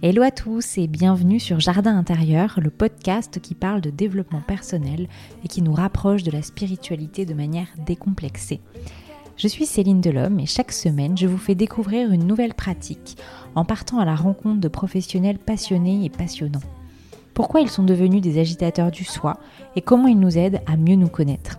Hello à tous et bienvenue sur Jardin intérieur, le podcast qui parle de développement personnel et qui nous rapproche de la spiritualité de manière décomplexée. Je suis Céline Delhomme et chaque semaine je vous fais découvrir une nouvelle pratique en partant à la rencontre de professionnels passionnés et passionnants. Pourquoi ils sont devenus des agitateurs du soi et comment ils nous aident à mieux nous connaître?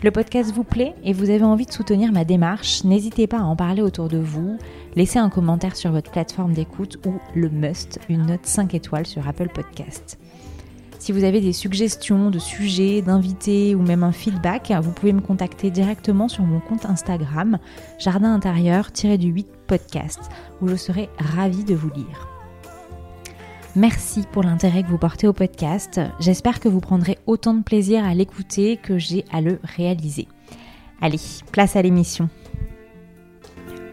Le podcast vous plaît et vous avez envie de soutenir ma démarche, n'hésitez pas à en parler autour de vous, laissez un commentaire sur votre plateforme d'écoute ou le must, une note 5 étoiles sur Apple Podcast. Si vous avez des suggestions de sujets, d'invités ou même un feedback, vous pouvez me contacter directement sur mon compte Instagram jardin intérieur-du-8 podcast où je serai ravie de vous lire. Merci pour l'intérêt que vous portez au podcast. J'espère que vous prendrez autant de plaisir à l'écouter que j'ai à le réaliser. Allez, place à l'émission.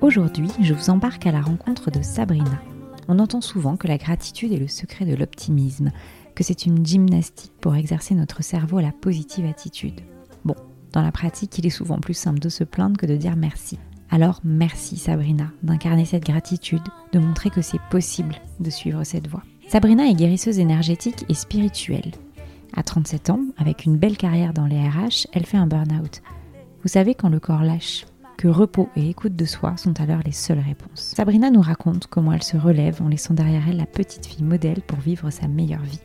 Aujourd'hui, je vous embarque à la rencontre de Sabrina. On entend souvent que la gratitude est le secret de l'optimisme, que c'est une gymnastique pour exercer notre cerveau à la positive attitude. Bon, dans la pratique, il est souvent plus simple de se plaindre que de dire merci. Alors merci Sabrina d'incarner cette gratitude, de montrer que c'est possible de suivre cette voie. Sabrina est guérisseuse énergétique et spirituelle. À 37 ans, avec une belle carrière dans les RH, elle fait un burn-out. Vous savez quand le corps lâche, que repos et écoute de soi sont alors les seules réponses. Sabrina nous raconte comment elle se relève en laissant derrière elle la petite fille modèle pour vivre sa meilleure vie.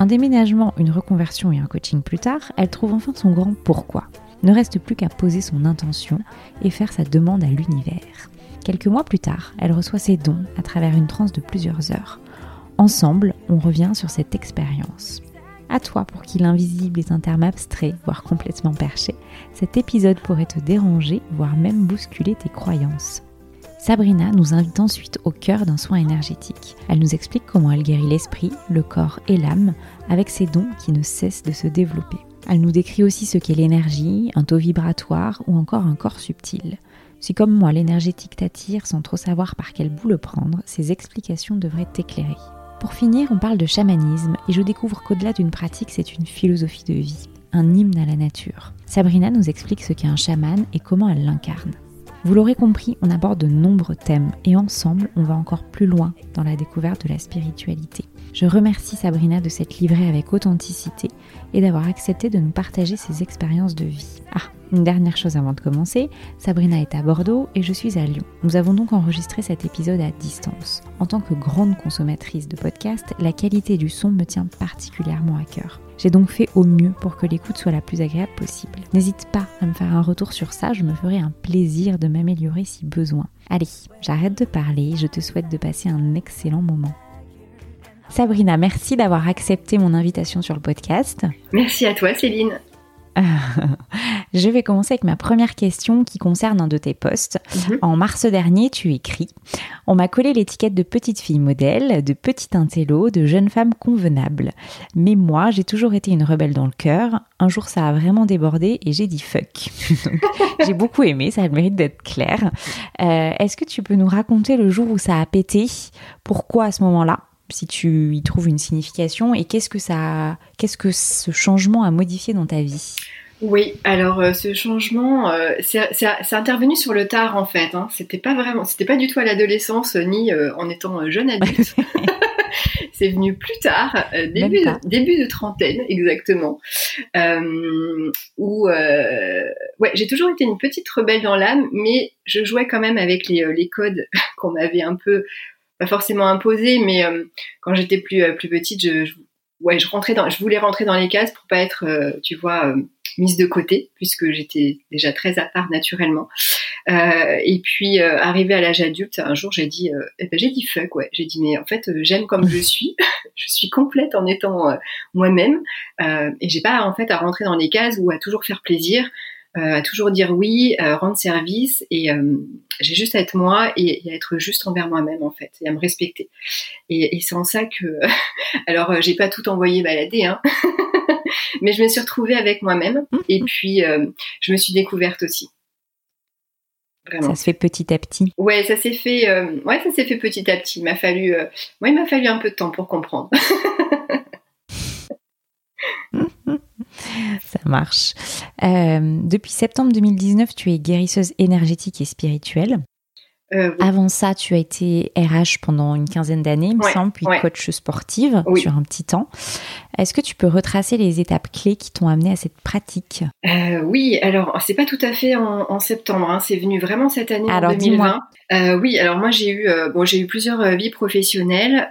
Un déménagement, une reconversion et un coaching plus tard, elle trouve enfin son grand pourquoi. Ne reste plus qu'à poser son intention et faire sa demande à l'univers. Quelques mois plus tard, elle reçoit ses dons à travers une transe de plusieurs heures. Ensemble, on revient sur cette expérience. À toi pour qui l'invisible est un terme abstrait, voire complètement perché, cet épisode pourrait te déranger, voire même bousculer tes croyances. Sabrina nous invite ensuite au cœur d'un soin énergétique. Elle nous explique comment elle guérit l'esprit, le corps et l'âme avec ses dons qui ne cessent de se développer. Elle nous décrit aussi ce qu'est l'énergie, un taux vibratoire ou encore un corps subtil. Si comme moi l'énergétique t'attire sans trop savoir par quel bout le prendre, ces explications devraient t'éclairer. Pour finir, on parle de chamanisme et je découvre qu'au-delà d'une pratique, c'est une philosophie de vie, un hymne à la nature. Sabrina nous explique ce qu'est un chaman et comment elle l'incarne. Vous l'aurez compris, on aborde de nombreux thèmes et ensemble, on va encore plus loin dans la découverte de la spiritualité. Je remercie Sabrina de s'être livrée avec authenticité et d'avoir accepté de nous partager ses expériences de vie. Ah, une dernière chose avant de commencer, Sabrina est à Bordeaux et je suis à Lyon. Nous avons donc enregistré cet épisode à distance. En tant que grande consommatrice de podcasts, la qualité du son me tient particulièrement à cœur. J'ai donc fait au mieux pour que l'écoute soit la plus agréable possible. N'hésite pas à me faire un retour sur ça, je me ferai un plaisir de m'améliorer si besoin. Allez, j'arrête de parler, je te souhaite de passer un excellent moment. Sabrina, merci d'avoir accepté mon invitation sur le podcast. Merci à toi Céline. Je vais commencer avec ma première question qui concerne un de tes posts. Mhm. En mars dernier, tu écris On m'a collé l'étiquette de petite fille modèle, de petite intello, de jeune femme convenable. Mais moi, j'ai toujours été une rebelle dans le cœur. Un jour, ça a vraiment débordé et j'ai dit fuck. j'ai beaucoup aimé, ça a le mérite d'être clair. Euh, est-ce que tu peux nous raconter le jour où ça a pété? Pourquoi à ce moment-là? Si tu y trouves une signification et qu'est-ce que ça, qu'est-ce que ce changement a modifié dans ta vie? Oui, alors euh, ce changement, euh, c'est intervenu sur le tard en fait. Hein. C'était pas vraiment, c'était pas du tout à l'adolescence ni euh, en étant jeune adulte. c'est venu plus tard, début de, début de trentaine exactement. où ouais, j'ai toujours été une petite rebelle dans l'âme, mais je jouais quand même avec les, les codes qu'on m'avait un peu pas forcément imposé, mais euh, quand j'étais plus euh, plus petite, je, ouais, je rentrais dans, je voulais rentrer dans les cases pour pas être, euh, tu vois, mise de côté, puisque j'étais déjà très à part naturellement. et puis arrivé à l'âge adulte, un jour j'ai dit, eh ben, j'ai dit fuck, ouais, j'ai dit mais en fait j'aime comme je suis, je suis complète en étant moi-même, et j'ai pas en fait à rentrer dans les cases ou à toujours faire plaisir. Euh, à toujours dire oui, euh, rendre service et euh, j'ai juste à être moi et, à être juste envers moi-même en fait et à me respecter. Et, et c'est en ça que, alors j'ai pas tout envoyé balader, hein, mais je me suis retrouvée avec moi-même Mmh. et puis euh, je me suis découverte aussi. Vraiment. Ça se fait petit à petit. Ouais, ça s'est fait. euh, ouais, ça s'est fait petit à petit. Il m'a fallu. euh, ouais, il m'a fallu un peu de temps pour comprendre. Ça marche. Euh, depuis septembre 2019, tu es guérisseuse énergétique et spirituelle. Euh, oui. Avant ça, tu as été RH pendant une quinzaine d'années, il me Ouais, semble, puis ouais. coach sportive Oui. sur un petit temps. Est-ce que tu peux retracer les étapes clés qui t'ont amené à cette pratique? Euh, oui, alors c'est pas tout à fait en, en septembre, hein, c'est venu vraiment cette année Alors, en 2020. dis-moi. Euh, oui, alors moi j'ai eu bon j'ai eu plusieurs vies professionnelles.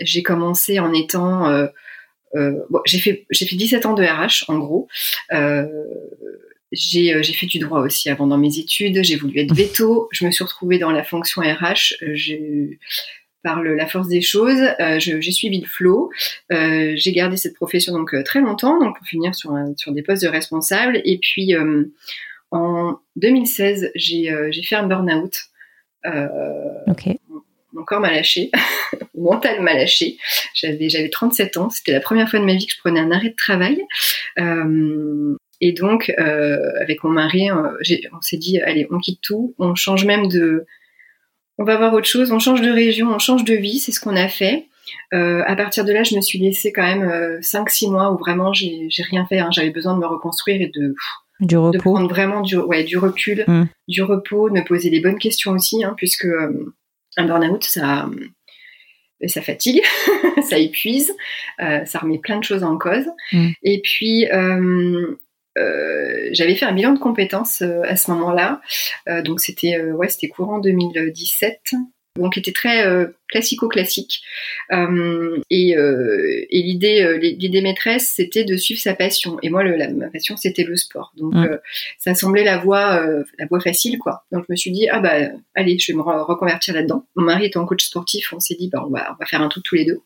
J'ai commencé en étant bon, j'ai fait j'ai fait 17 ans de RH en gros. Euh, j'ai euh, j'ai fait du droit aussi avant dans mes études. J'ai voulu être veto. Je me suis retrouvée dans la fonction RH. Euh, par le- la force des choses, euh, j'ai suivi le flow. Euh, j'ai gardé cette profession donc euh, très longtemps, donc pour finir sur, un- sur des postes de responsable. Et puis euh, en 2016, j'ai euh, j'ai fait un burn-out. Euh, Ok. Mon corps m'a lâché, mon mental m'a lâché. J'avais j'avais 37 ans, c'était la première fois de ma vie que je prenais un arrêt de travail. Euh, et donc euh, avec mon mari, euh, on s'est dit allez, on quitte tout, on change même de on va voir autre chose, on change de région, on change de vie, c'est ce qu'on a fait. Euh, à partir de là, je me suis laissée quand même 5-6 mois où vraiment j'ai rien fait. hein. J'avais besoin de me reconstruire et de, Du de repos. prendre vraiment du, ouais, du recul, Mm. du repos, de me poser les bonnes questions aussi, hein, puisque euh, un burn-out, ça, euh, ça fatigue, ça épuise, euh, ça remet plein de choses en cause. Mm. Et puis, euh, euh, j'avais fait un bilan de compétences à ce moment-là, donc c'était ouais, c'était courant 2017. Donc, qui était très euh, classico-classique. Euh, et euh, et l'idée, euh, l'idée maîtresse, c'était de suivre sa passion. Et moi, le, la, ma passion, c'était le sport. Donc, Mm. ça semblait la voie, la voie facile, quoi. Donc, je me suis dit, ah bah, allez, je vais me re- reconvertir là-dedans. Mon mari étant coach sportif, on s'est dit, bah, on va, on va faire un truc tous les deux.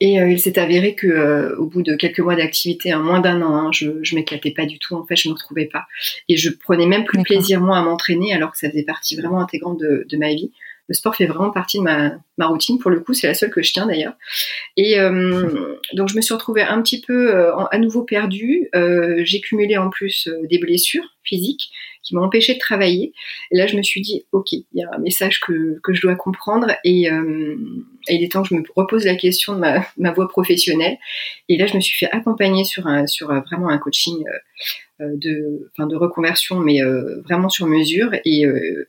Et euh, il s'est avéré que euh, au bout de quelques mois d'activité, hein, moins d'un an, hein, je, je m'éclatais pas du tout. En fait, je me retrouvais pas. Et je prenais même plus plaisir moi à m'entraîner, alors que ça faisait partie vraiment intégrante de, de ma vie. Le sport fait vraiment partie de ma, ma routine. Pour le coup, c'est la seule que je tiens d'ailleurs. Et euh, donc, je me suis retrouvée un petit peu euh, à nouveau perdue. Euh, J'ai cumulé en plus euh, des blessures physiques qui m'ont empêché de travailler. Et là, je me suis dit, ok, il y a un message que, que je dois comprendre et, euh, et il est temps que je me repose la question de ma, ma voie professionnelle. Et là, je me suis fait accompagner sur, un, sur euh, vraiment un coaching euh, de, enfin, de reconversion, mais euh, vraiment sur mesure. Et, euh,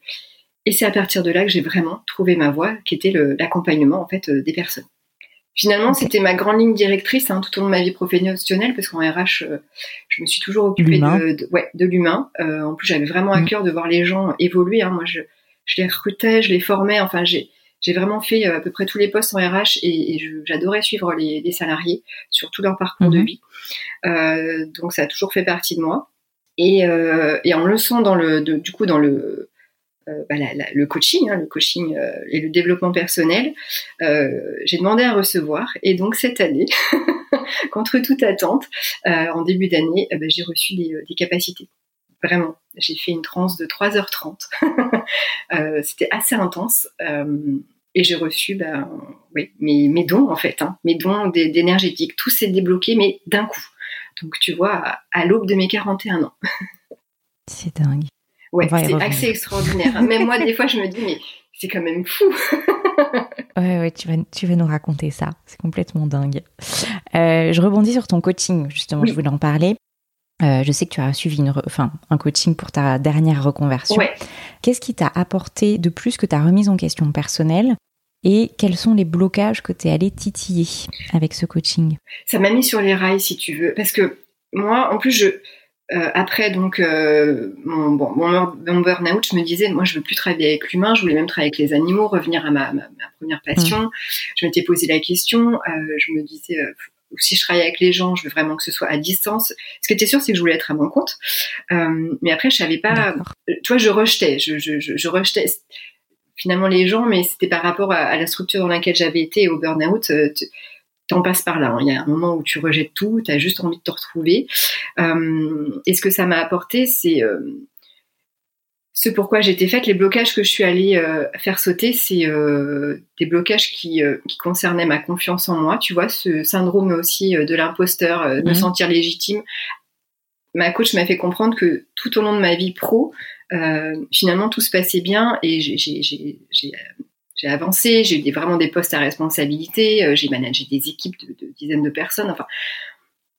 et c'est à partir de là que j'ai vraiment trouvé ma voie, qui était le- l'accompagnement en fait euh, des personnes. Finalement, c'était ma grande ligne directrice hein, tout au long de ma vie professionnelle, parce qu'en RH, euh, je me suis toujours occupée de, de, ouais, de l'humain. Euh, en plus, j'avais vraiment à Mm. cœur de voir les gens évoluer. hein. Moi, je, je les recrutais, je les formais. Enfin, j'ai j'ai vraiment fait à peu près tous les postes en RH et, j'adorais suivre les, les salariés sur tout leur parcours de Mhm. vie. Euh, donc, ça a toujours fait partie de moi. Et, euh, et en me leçant dans le, de- du coup, dans le bah, la- la- le coaching, hein, le coaching euh, et le développement personnel, euh, j'ai demandé à recevoir. Et donc cette année, contre toute attente, euh, en début d'année, euh, bah, j'ai reçu des, capacités. Vraiment, j'ai fait une transe de 3h30. Euh, C'était assez intense. euh, et j'ai reçu oui, mes, dons, en fait, hein, mes dons d'é- d'énergétique. Tout s'est débloqué, mais d'un coup. Donc, tu vois, à, à l'aube de mes 41 ans. C'est dingue. Ouais, c'est assez extraordinaire. Même moi, des fois, je me dis, mais c'est quand même fou. Ouais, ouais, tu vas, tu vas nous raconter ça. C'est complètement dingue. Euh, je rebondis sur ton coaching, justement, Oui. je voulais en parler. Euh, je sais que tu as suivi une enfin, un coaching pour ta dernière reconversion. Ouais. Qu'est-ce qui t'a apporté de plus que ta remise en question personnelle et quels sont les blocages que tu es allé titiller avec ce coaching? Ça m'a mis sur les rails si tu veux parce que moi en plus je euh, après donc euh, mon, bon, mon, mon burn-out je me disais moi je veux plus travailler avec l'humain je voulais même travailler avec les animaux revenir à ma, ma, ma première passion je m'étais posé la question euh, je me disais euh, si je travaille avec les gens je veux vraiment que ce soit à distance ce qui était sûr c'est que je voulais être à mon compte Euh, mais après je savais pas D'accord. tu vois, je rejetais, je, je, je, je rejetais finalement les gens, mais c'était par rapport à, à la structure dans laquelle j'avais été au burn-out. euh, tu- T'en passes par là. hein. Il y a un moment où tu rejettes tout, tu as juste envie de te retrouver. Euh, et ce que ça m'a apporté, c'est euh, ce pourquoi j'étais faite, les blocages que je suis allée faire sauter, c'est des blocages qui, qui concernaient ma confiance en moi, tu vois, ce syndrome aussi de l'imposteur, de me mmh. sentir légitime. Ma coach m'a fait comprendre que tout au long de ma vie pro, finalement, tout se passait bien et j'ai j'ai avancé, j'ai eu vraiment des postes à responsabilité, euh, j'ai managé des équipes de, dizaines de personnes. Enfin,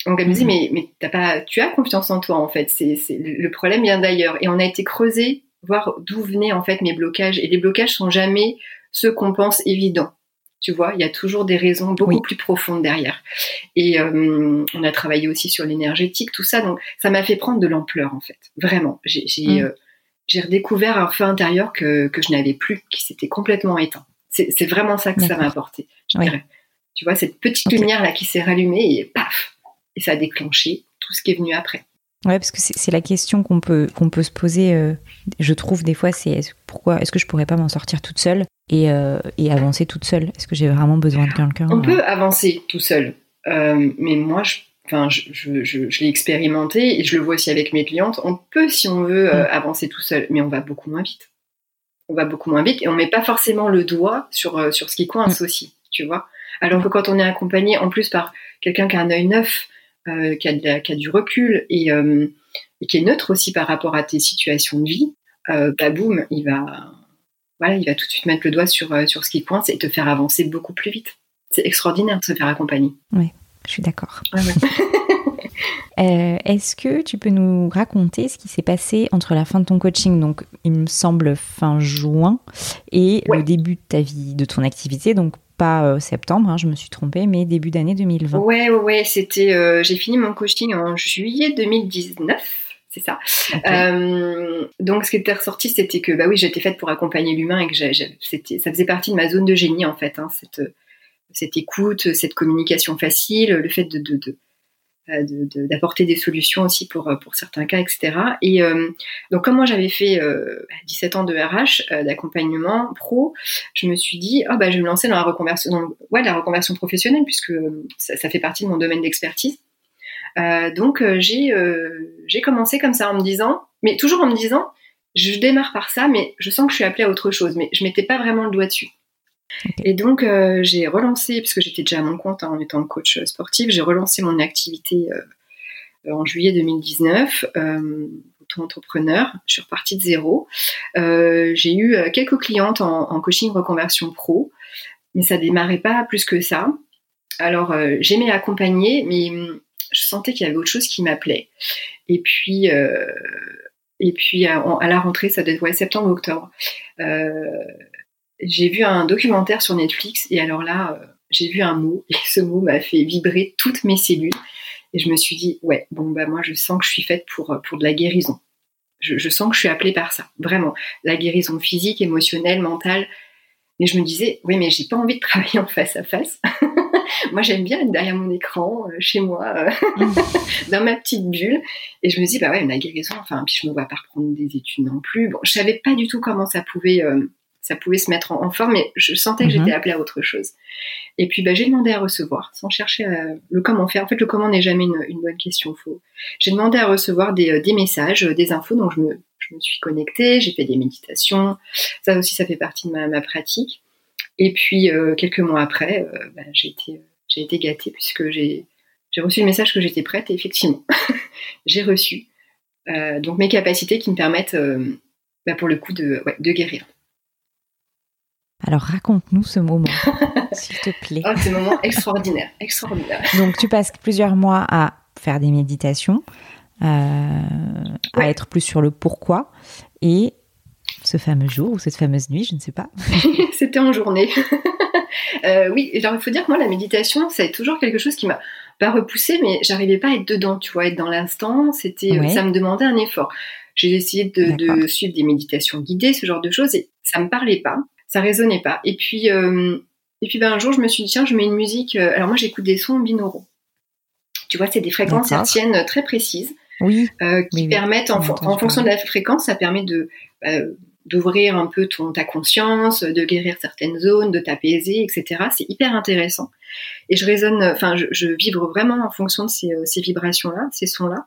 donc elle me dit mhm. mais mais t'as pas, tu as confiance en toi en fait. C'est le problème vient d'ailleurs. Et on a été creusé voir d'où venaient en fait mes blocages. Et les blocages sont jamais ceux qu'on pense évidents. Tu vois, il y a toujours des raisons beaucoup plus profondes derrière. Et euh, on a travaillé aussi sur l'énergétique, tout ça. Donc ça m'a fait prendre de l'ampleur en fait. Vraiment, j'ai mhm. euh, j'ai redécouvert un feu intérieur que, que je n'avais plus, qui s'était complètement éteint. C'est vraiment ça que ça m'a apporté, je dirais. Tu vois, cette petite lumière là qui s'est rallumée et paf Et ça a déclenché tout ce qui est venu après. Ouais, parce que c'est la question qu'on peut, qu'on peut se poser, euh, je trouve, des fois, c'est pourquoi est-ce que je pourrais pas m'en sortir toute seule et, euh, et avancer toute seule? Est-ce que j'ai vraiment besoin de quelqu'un On peut avancer tout seul, euh, mais moi, je enfin, je, je, je, l'ai expérimenté et je le vois aussi avec mes clientes. On peut, si on veut, euh, mm. avancer tout seul, mais on va beaucoup moins vite. On va beaucoup moins vite et on met pas forcément le doigt sur, euh, sur ce qui coince mm. aussi, tu vois. Alors que quand on est accompagné, en plus par quelqu'un qui a un œil neuf, euh, qui, a qui, a du recul et, et, qui est neutre aussi par rapport à tes situations de vie, bah boum, il va, voilà, il va tout de suite mettre le doigt sur, sur ce qui coince et te faire avancer beaucoup plus vite. C'est extraordinaire de se faire accompagner. Oui. Je suis d'accord. Euh, est-ce que tu peux nous raconter ce qui s'est passé entre la fin de ton coaching, donc il me semble fin juin, et le début de ta vie, de ton activité, donc pas euh, septembre, hein, je me suis trompée, mais début d'année 2020. Ouais, ouais, c'était. Euh, j'ai fini mon coaching en juillet 2019 c'est ça. donc, ce qui était ressorti, c'était que, bah oui, j'étais faite pour accompagner l'humain et que c'était, ça faisait partie de ma zone de génie, en fait, hein, cette, cette écoute, cette communication facile, le fait de, euh, d'apporter des solutions aussi pour, pour certains cas, etc. Et euh, donc, comme moi j'avais fait 17 euh, ans de RH, d'accompagnement pro, je me suis dit, oh, bah, je vais me lancer dans la reconversion, ouais, la reconversion professionnelle, puisque ça, fait partie de mon domaine d'expertise. donc, j'ai j'ai commencé comme ça en me disant, mais toujours en me disant, je démarre par ça, mais je sens que je suis appelée à autre chose, mais je mettais pas vraiment le doigt dessus. Et donc, euh, j'ai relancé, puisque j'étais déjà à mon compte hein, en étant coach sportif, j'ai relancé mon activité euh, en juillet 2019, euh, auto-entrepreneur. Je suis repartie de zéro. j'ai eu quelques clientes en, coaching reconversion pro, mais ça démarrait pas plus que ça. Alors, j'aimais accompagner, mais hum, je sentais qu'il y avait autre chose qui m'appelait. Et puis, et puis à, la rentrée, ça devait être septembre-octobre j'ai vu un documentaire sur Netflix et alors là, euh, j'ai vu un mot et ce mot m'a fait vibrer toutes mes cellules et je me suis dit ouais bon bah moi je sens que je suis faite pour euh, pour de la guérison. Je, sens que je suis appelée par ça, vraiment la guérison physique, émotionnelle, mentale. Mais je me disais oui mais j'ai pas envie de travailler en face à face. moi j'aime bien être derrière mon écran, euh, chez moi, mmh. dans ma petite bulle. Et je me dis bah ouais la guérison. Enfin puis je me vois pas reprendre des études non plus. Bon je savais pas du tout comment ça pouvait ça pouvait se mettre en, forme, mais je sentais que j'étais mhm. appelée à autre chose. Et puis bah, j'ai demandé à recevoir, sans chercher le comment faire. En fait, le comment n'est jamais une, bonne question. Faut... J'ai demandé à recevoir des, euh, messages, euh, des infos, donc je me, suis connectée, j'ai fait des méditations. Ça aussi, ça fait partie de ma, pratique. Et puis euh, quelques mois après, bah, j'ai été, j'ai été gâtée puisque j'ai, reçu le message que j'étais prête et effectivement, j'ai reçu. donc mes capacités qui me permettent, bah, pour le coup, de, de guérir. Alors raconte-nous ce moment, s'il te plaît. Oh, ce moment extraordinaire, extraordinaire. Donc tu passes plusieurs mois à faire des méditations, euh, à être plus sur le pourquoi, et ce fameux jour ou cette fameuse nuit, je ne sais pas. C'était en journée. euh, oui, alors il faut dire que moi la méditation, c'est toujours quelque chose qui m'a pas repoussé, mais j'arrivais pas à être dedans, tu vois, être dans l'instant, c'était, ça me demandait un effort. J'ai essayé de, de, suivre des méditations guidées, ce genre de choses, et ça me parlait pas ça résonnait pas. Et puis, euh, et puis ben, un jour, je me suis dit, tiens, je mets une musique. Euh, alors moi, j'écoute des sons binauraux. Tu vois, c'est des fréquences hertziennes très précises. Oui. Euh, qui permettent, en, fonction de la fréquence, ça permet de d'ouvrir un peu ton, ta conscience, de guérir certaines zones, de t'apaiser, etc. C'est hyper intéressant. Et je résonne, enfin, je, je, vibre vraiment en fonction de ces, ces vibrations-là, ces sons-là.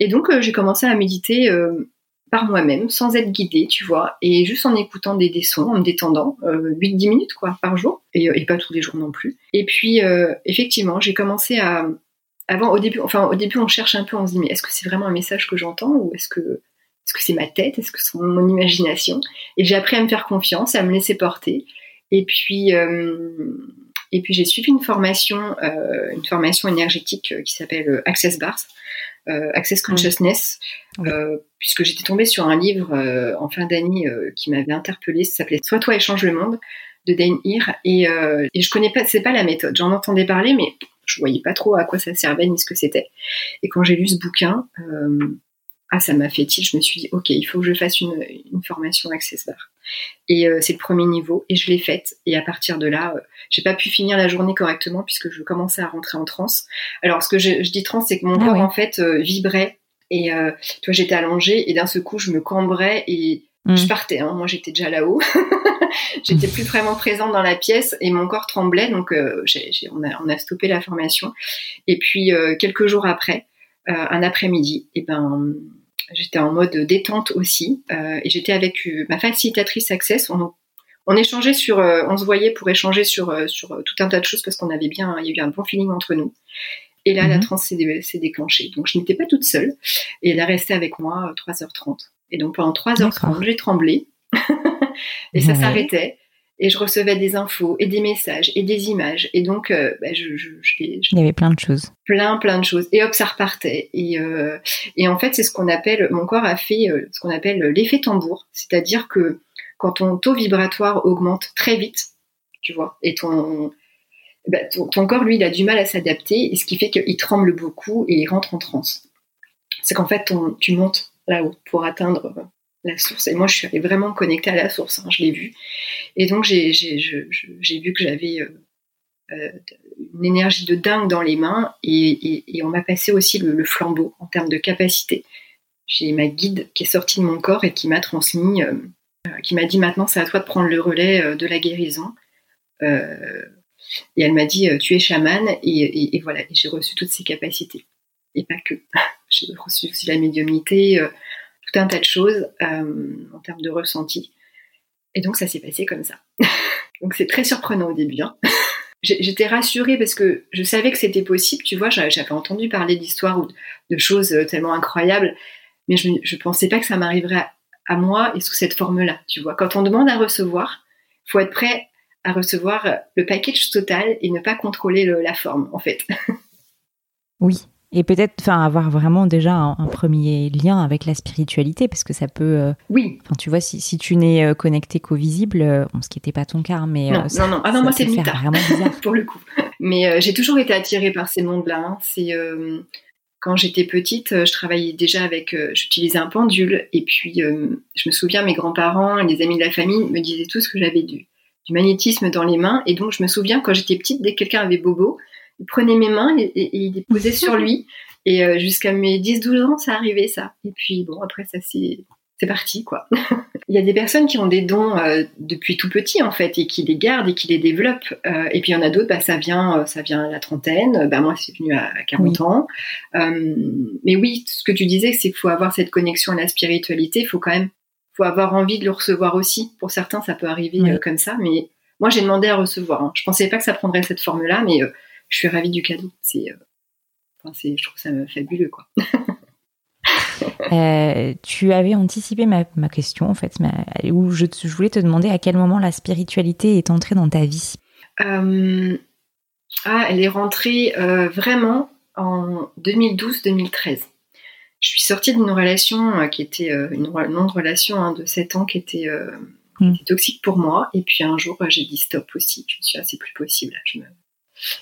Et donc, j'ai commencé à méditer par moi-même, sans être guidée, tu vois, et juste en écoutant des, sons, en me détendant, 8-10 minutes quoi par jour, et, pas tous les jours non plus. Et puis effectivement, j'ai commencé à avant au début, enfin au début on cherche un peu, on se dit mais est-ce que c'est vraiment un message que j'entends ou est-ce que est-ce que c'est ma tête, est-ce que c'est mon imagination? Et j'ai appris à me faire confiance, à me laisser porter. Et puis et puis j'ai suivi une formation, euh, une formation énergétique euh, qui s'appelle euh, Access Bars, Access mmh. Consciousness, puisque j'étais tombée sur un livre en fin d'année qui m'avait interpellée. Ça s'appelait Soit toi et change le monde de Dane Heer. Et, et je connais pas, c'est pas la méthode. J'en entendais parler, mais je voyais pas trop à quoi ça servait ni ce que c'était. Et quand j'ai lu ce bouquin, ah, ça m'a fait tilt. Je me suis dit, ok, il faut que je fasse une, formation Access Bar. Et euh, c'est le premier niveau, et je l'ai faite. Et à partir de là, euh, j'ai pas pu finir la journée correctement puisque je commençais à rentrer en transe. Alors, ce que je, dis transe, c'est que mon ah corps en fait euh, vibrait. Et toi, j'étais allongée, et d'un seul coup, je me cambrais et mm. je partais. Hein. Moi, j'étais déjà là-haut. j'étais plus vraiment présente dans la pièce et mon corps tremblait. Donc, on, a, on, a, stoppé la formation. Et puis, quelques jours après, un après-midi, et ben J'étais en mode détente aussi euh, et j'étais avec euh, ma facilitatrice Access. On, on échangeait sur, euh, on se voyait pour échanger sur sur tout un tas de choses parce qu'on avait bien, il y a eu un bon feeling entre nous. Et là, la mhm. transe s'est déclenchée. Donc, je n'étais pas toute seule. Et elle a resté avec moi 3h30. Et donc, pendant 3h30, j'ai tremblé. et ça s'arrêtait et je recevais des infos et des messages et des images. Et donc euh, bah, je, je, je, il y avait plein de choses. Plein plein de choses. Et hop ça repartait. Et euh, et en fait c'est ce qu'on appelle mon corps a fait euh, ce qu'on appelle l'effet tambour. C'est-à-dire que quand ton taux vibratoire augmente très vite tu vois et ton bah, ton, corps lui il a du mal à s'adapter et ce qui fait qu'il tremble beaucoup et il rentre en transe. C'est qu'en fait ton, tu montes là-haut pour atteindre la source. Et moi, je suis allée vraiment connectée à la source, hein, je l'ai vu. Et donc, j'ai vu que j'avais euh, euh, une énergie de dingue dans les mains et, on m'a passé aussi le, flambeau en termes de capacité. J'ai ma guide qui est sortie de mon corps et qui m'a transmis, euh, qui m'a dit maintenant, c'est à toi de prendre le relais de la guérison. et elle m'a dit, tu es chamane et, et voilà, j'ai reçu toutes ces capacités. Et pas que. j'ai reçu aussi la médiumnité tout un tas de choses euh, en termes de ressenti. Et donc ça s'est passé comme ça. donc c'est très surprenant au début. Hein. J'étais rassurée parce que je savais que c'était possible, tu vois, j'avais entendu parler d'histoires ou de choses euh, tellement incroyables, mais je ne pensais pas que ça m'arriverait à, moi et sous cette forme-là, tu vois. Quand on demande à recevoir, il faut être prêt à recevoir le package total et ne pas contrôler la forme, en fait. oui, et peut-être, enfin, avoir vraiment déjà un, premier lien avec la spiritualité, parce que ça peut. Euh, oui. Enfin, tu vois, si, si tu n'es euh, connecté qu'au visible, euh, ce qui n'était pas ton cas, mais. Non, non, non. Ah non, moi c'est le Vraiment bizarre. pour le coup. Mais j'ai toujours été attirée par ces mondes-là. Hein. C'est quand j'étais petite, je travaillais déjà avec, j'utilisais un pendule, et puis je me souviens, mes grands-parents et les amis de la famille me disaient tous que j'avais du, du magnétisme dans les mains, et donc je me souviens quand j'étais petite, dès que quelqu'un avait bobo, il prenait mes mains et, il les posait sur lui. Et euh, jusqu'à mes 10-12 ans, ça arrivait ça. Et puis bon, après ça c'est c'est parti quoi. il y a des personnes qui ont des dons euh, depuis tout petit en fait et qui les gardent et qui les développent. Euh, et puis il y en a d'autres, bah, ça vient ça vient à la trentaine. Bah moi c'est venu à, 40 ans. mais oui, ce que tu disais, c'est qu'il faut avoir cette connexion à la spiritualité. Il faut quand même faut avoir envie de le recevoir aussi. Pour certains, ça peut arriver comme ça, mais moi j'ai demandé à recevoir. Hein. Je pensais pas que ça prendrait cette forme-là, mais je suis ravie du cadeau. C'est, euh, je trouve ça fabuleux, quoi. Euh, tu avais anticipé ma, question, en fait, où je, voulais te demander à quel moment la spiritualité est entrée dans ta vie. Euh, ah, elle est rentrée vraiment en 2012-2013. Je suis sortie d'une relation qui était une longue relation hein, de 7 ans qui était, toxique pour moi. Et puis un jour, j'ai dit stop aussi. Je me suis dit, ah, c'est plus possible. Je me,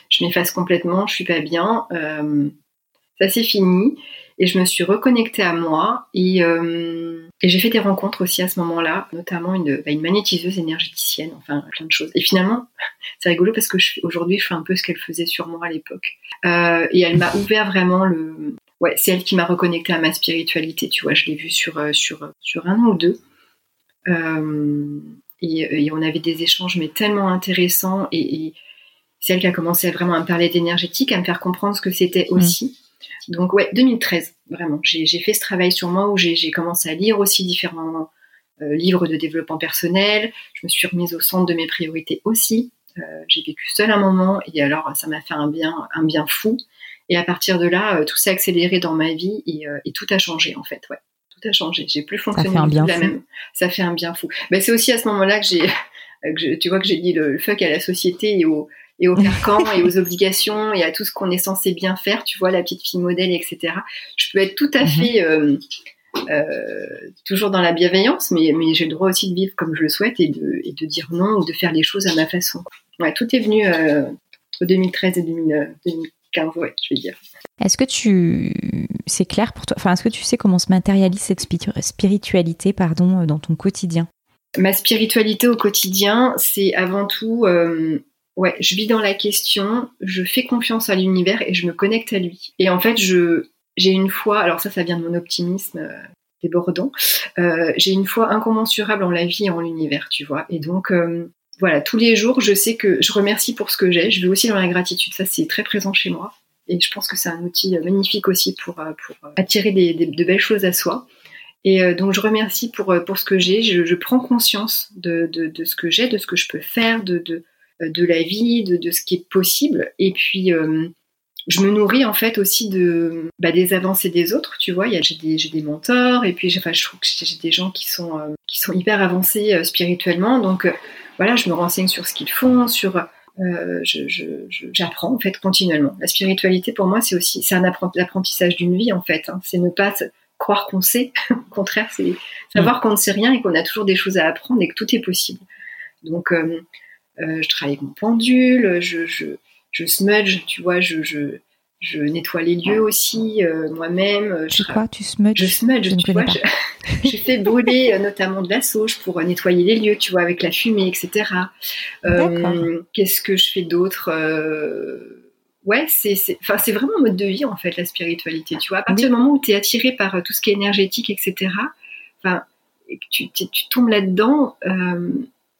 je m'efface complètement, je suis pas bien. Euh, ça c'est fini et je me suis reconnectée à moi et, euh, j'ai fait des rencontres aussi à ce moment-là, notamment une, bah, magnétiseuse énergéticienne, enfin plein de choses. Et finalement, c'est rigolo parce que aujourd'hui je fais un peu ce qu'elle faisait sur moi à l'époque. Euh, et elle m'a ouvert vraiment le, ouais, c'est elle qui m'a reconnectée à ma spiritualité. Tu vois, je l'ai vue sur sur sur un an ou deux. et, on avait des échanges mais tellement intéressants et c'est elle qui a commencé vraiment à me parler d'énergétique, à me faire comprendre ce que c'était mm. aussi. Donc ouais, 2013, vraiment. J'ai fait ce travail sur moi où j'ai commencé à lire aussi différents euh, livres de développement personnel. Je me suis remise au centre de mes priorités aussi. Euh, j'ai vécu seule un moment et alors ça m'a fait un bien, un bien fou. Et à partir de là, tout s'est accéléré dans ma vie et, et, tout a changé en fait. Ouais, tout a changé. J'ai plus fonctionné ça fait un bien la même. Ça fait un bien fou. Ben, c'est aussi à ce moment-là que j'ai, tu vois, que j'ai dit le, fuck à la société et au et aux carcans et aux obligations et à tout ce qu'on est censé bien faire, tu vois, la petite fille modèle, etc. Je peux être tout à mhm. fait euh, euh, toujours dans la bienveillance, mais, mais j'ai le droit aussi de vivre comme je le souhaite et de, et de dire non ou de faire les choses à ma façon. Ouais, tout est venu euh, entre 2013 et 2015, ouais, je vais dire. Est-ce que tu, c'est clair pour toi, enfin, est-ce que tu sais comment se matérialise cette spiritualité, pardon, dans ton quotidien? Ma spiritualité au quotidien, c'est avant tout euh, Ouais, je vis dans la question, je fais confiance à l'univers et je me connecte à lui. Et en fait, je j'ai une foi, alors ça, ça vient de mon optimisme euh, débordant, euh, j'ai une foi incommensurable en la vie et en l'univers, tu vois. Et donc, euh, voilà, tous les jours, je sais que je remercie pour ce que j'ai. Je vais aussi dans la gratitude, ça, c'est très présent chez moi. Et je pense que c'est un outil magnifique aussi pour, pour attirer des, de belles choses à soi. Et donc je remercie pour, pour ce que j'ai. Je, prends conscience de, de, ce que j'ai, de ce que je peux faire, de, euh, de la vie, de, ce qui est possible. Et puis, euh, je me nourris en fait aussi de bah, des avancées des autres, tu vois. J'ai des, des mentors et puis enfin, je trouve que j'ai des gens qui sont, euh, qui sont hyper avancés spirituellement. Donc voilà, je me renseigne sur ce qu'ils font, sur j'apprends en fait continuellement. La spiritualité pour moi c'est aussi c'est un apprentissage d'une vie en fait. Hein. C'est ne pas croire qu'on sait, au contraire c'est savoir mm. qu'on ne sait rien et qu'on a toujours des choses à apprendre et que tout est possible. Donc euh, je travaille avec mon pendule, je, je, je smudge, tu vois, je, je, je nettoie les lieux aussi euh, moi-même. Tu quoi Tu smudge Je smudge, tu vois. Je, fais brûler euh, notamment de la sauge pour nettoyer les lieux, tu vois, avec la fumée, etc. Qu'est-ce que je fais d'autre Ouais, c'est vraiment un mode de vie en fait, la spiritualité. Tu vois, à partir du moment où tu es attiré par tout ce qui est énergétique, etc. Enfin, tu, tu, tu tombes là-dedans.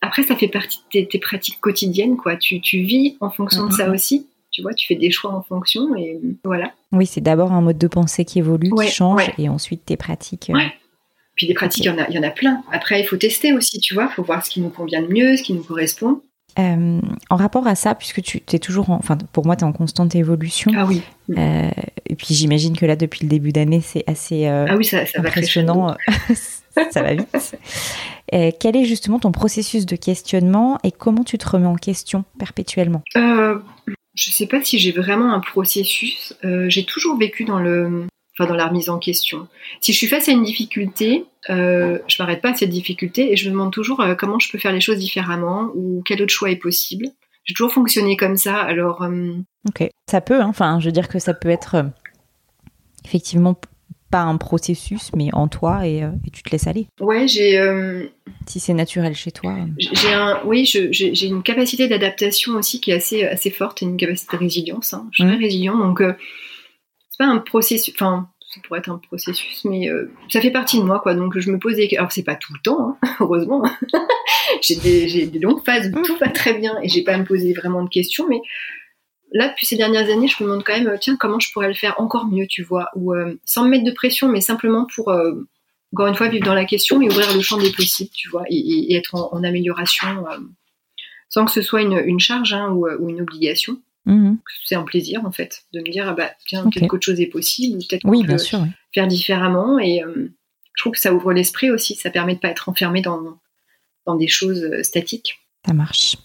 Euh, après, ça fait partie de tes, pratiques quotidiennes, quoi. Tu, tu vis en fonction de ça aussi. Tu vois, tu fais des choix en fonction et voilà. Oui, c'est d'abord un mode de pensée qui évolue, qui change, et ensuite tes pratiques. Euh, Puis des pratiques, il y, en a, y en a plein. Après, il faut tester aussi, tu vois. Il faut voir ce qui nous convient le mieux, ce qui nous correspond. Euh, en rapport à ça, puisque tu es toujours, en, enfin pour moi, tu es en constante évolution. Ah oui. Euh, et puis j'imagine que là, depuis le début d'année, c'est assez ah oui, ça, ça impressionnant. ça va vite. Euh, quel est justement ton processus de questionnement et comment tu te remets en question perpétuellement? Euh, Je ne sais pas si j'ai vraiment un processus. Euh, j'ai toujours vécu dans le, enfin dans la remise en question. Si je suis face à une difficulté, euh, je m'arrête pas à cette difficulté et je me demande toujours comment je peux faire les choses différemment ou quel autre choix est possible. J'ai toujours fonctionné comme ça. Alors. Ok, ça peut. Hein. Enfin, je veux dire que ça peut être effectivement pas un processus, mais en toi et, euh, tu te laisses aller. Ouais, j'ai. Euh, si c'est naturel chez toi. Euh. J'ai un, oui, j'ai une capacité d'adaptation aussi qui est assez, assez forte et une capacité de résilience. Hein. Je suis très résilient, donc c'est pas un processus. Enfin, ça pourrait être un processus, mais ça fait partie de moi, quoi. Donc je me pose des. Alors c'est pas tout le temps, hein, heureusement. j'ai des, longues phases où tout va très bien et j'ai pas à me poser vraiment de questions, mais là, depuis ces dernières années, je me demande quand même, tiens, comment je pourrais le faire encore mieux, tu vois, ou euh, sans me mettre de pression, mais simplement pour, euh, encore une fois, vivre dans la question et ouvrir le champ des possibles, tu vois, et, être en, amélioration, euh, sans que ce soit une, charge hein, ou, une obligation. Mm-hmm. C'est un plaisir, en fait, de me dire, ah bah, tiens, quelque chose est possible, peut-être oui, bien sûr, faire différemment, et je trouve que ça ouvre l'esprit aussi, ça permet de pas être enfermé dans, dans des choses statiques. Ça marche.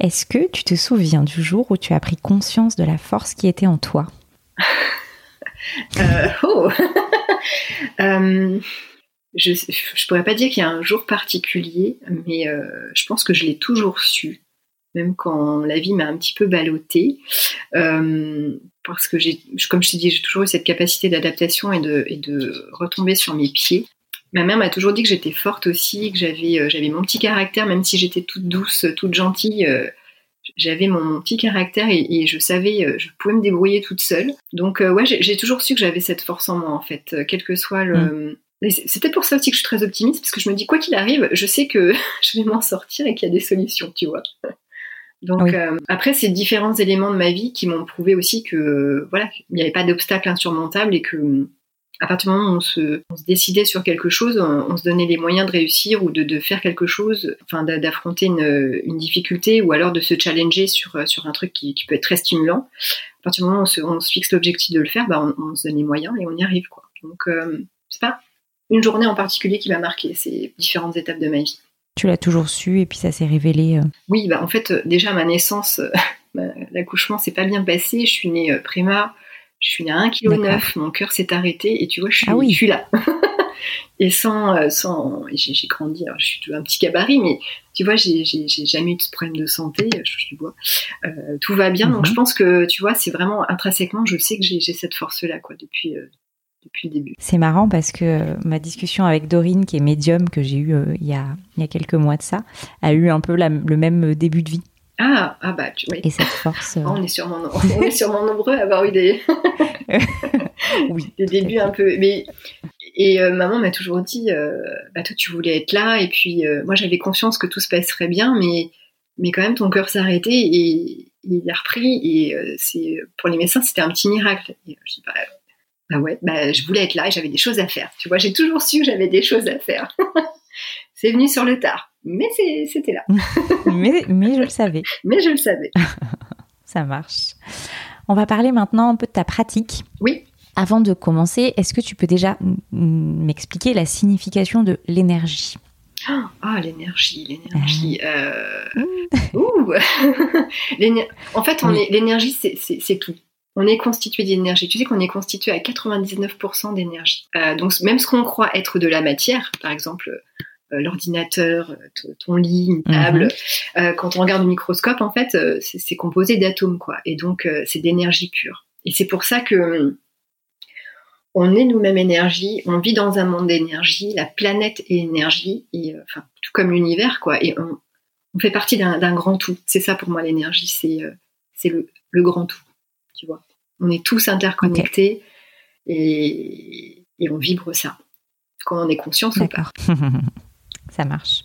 Est-ce que tu te souviens du jour où tu as pris conscience de la force qui était en toi? Euh, oh euh, Je ne pourrais pas dire qu'il y a un jour particulier, mais euh, je pense que je l'ai toujours su, même quand la vie m'a un petit peu ballottée. parce que, comme je t'ai dit, j'ai toujours eu cette capacité d'adaptation et de, et de retomber sur mes pieds. Ma mère m'a toujours dit que j'étais forte aussi, que j'avais euh, j'avais mon petit caractère, même si j'étais toute douce, toute gentille. Euh, j'avais mon, petit caractère et, je savais, euh, je pouvais me débrouiller toute seule. Donc ouais, j'ai toujours su que j'avais cette force en moi en fait, quel que soit le. Mm. C'est peut-être pour ça aussi que je suis très optimiste, parce que je me dis quoi qu'il arrive, je sais que je vais m'en sortir et qu'il y a des solutions, tu vois. Donc après, c'est différents éléments de ma vie qui m'ont prouvé aussi que voilà, il n'y avait pas d'obstacle insurmontable et que à partir du moment où on se, décidait sur quelque chose, on, se donnait les moyens de réussir ou de, faire quelque chose, enfin d'affronter une, difficulté ou alors de se challenger sur, sur un truc qui, peut être très stimulant. À partir du moment où on se, fixe l'objectif de le faire, bah on, se donne les moyens et on y arrive. Quoi. Donc euh, c'est pas une journée en particulier qui m'a marqué, c'est différentes étapes de ma vie. Tu l'as toujours su et puis ça s'est révélé. Euh. Oui, bah en fait déjà ma naissance, l'accouchement s'est pas bien passé. Je suis née euh, prima je suis à 1,9 kg, mon cœur s'est arrêté et tu vois, je suis, ah oui. je suis là. et sans, euh, sans j'ai grandi, alors je suis un petit gabarit, mais tu vois, j'ai jamais eu de problème de santé, je, bois. Euh, tout va bien, donc je mhm. pense que, tu vois, c'est vraiment intrinsèquement, je sais que j'ai cette force-là, quoi, depuis, euh, depuis le début. C'est marrant parce que ma discussion avec Dorine, qui est médium, que j'ai eu il, y a, il y a quelques mois de ça, a eu un peu le même début de vie. Ah, ah bah, tu, Et cette force. Oh, on, est sûrement, on est sûrement nombreux à avoir eu des, oui, des débuts un peu. Mais, et euh, maman m'a toujours dit euh, bah, Toi, tu voulais être là. Et puis, euh, moi, j'avais conscience que tout se passerait bien, mais, mais quand même, ton cœur s'est arrêté et, il a repris. Et c'est pour les médecins, c'était un petit miracle. Et je dis bah, bah ouais, bah, je voulais être là et j'avais des choses à faire. Tu vois, j'ai toujours su que j'avais des choses à faire. c'est venu sur le tard mais c'était là. mais, mais je le savais. Mais je le savais. Ça marche. On va parler maintenant un peu de ta pratique. Oui. Avant de commencer, est-ce que tu peux déjà m'expliquer la signification de l'énergie? Ah, l'énergie, l'énergie. Euh... Ouh. en fait, l'énergie, c'est tout. On est constitué d'énergie. Tu sais qu'on est constitué à 99% d'énergie. Euh, donc, même ce qu'on croit être de la matière, par exemple, euh, l'ordinateur, euh, ton lit, une mhm. table. Euh, quand on regarde le microscope, en fait, c'est composé d'atomes, quoi. Et donc, c'est d'énergie pure. Et c'est pour ça que on est nous-mêmes énergie, on vit dans un monde d'énergie, la planète est énergie, et enfin tout comme l'univers, quoi. Et on, fait partie d'un grand tout. C'est ça pour moi l'énergie, c'est c'est le, grand tout, tu vois. On est tous interconnectés et, et on vibre ça quand on est conscient ou pas. Ça marche.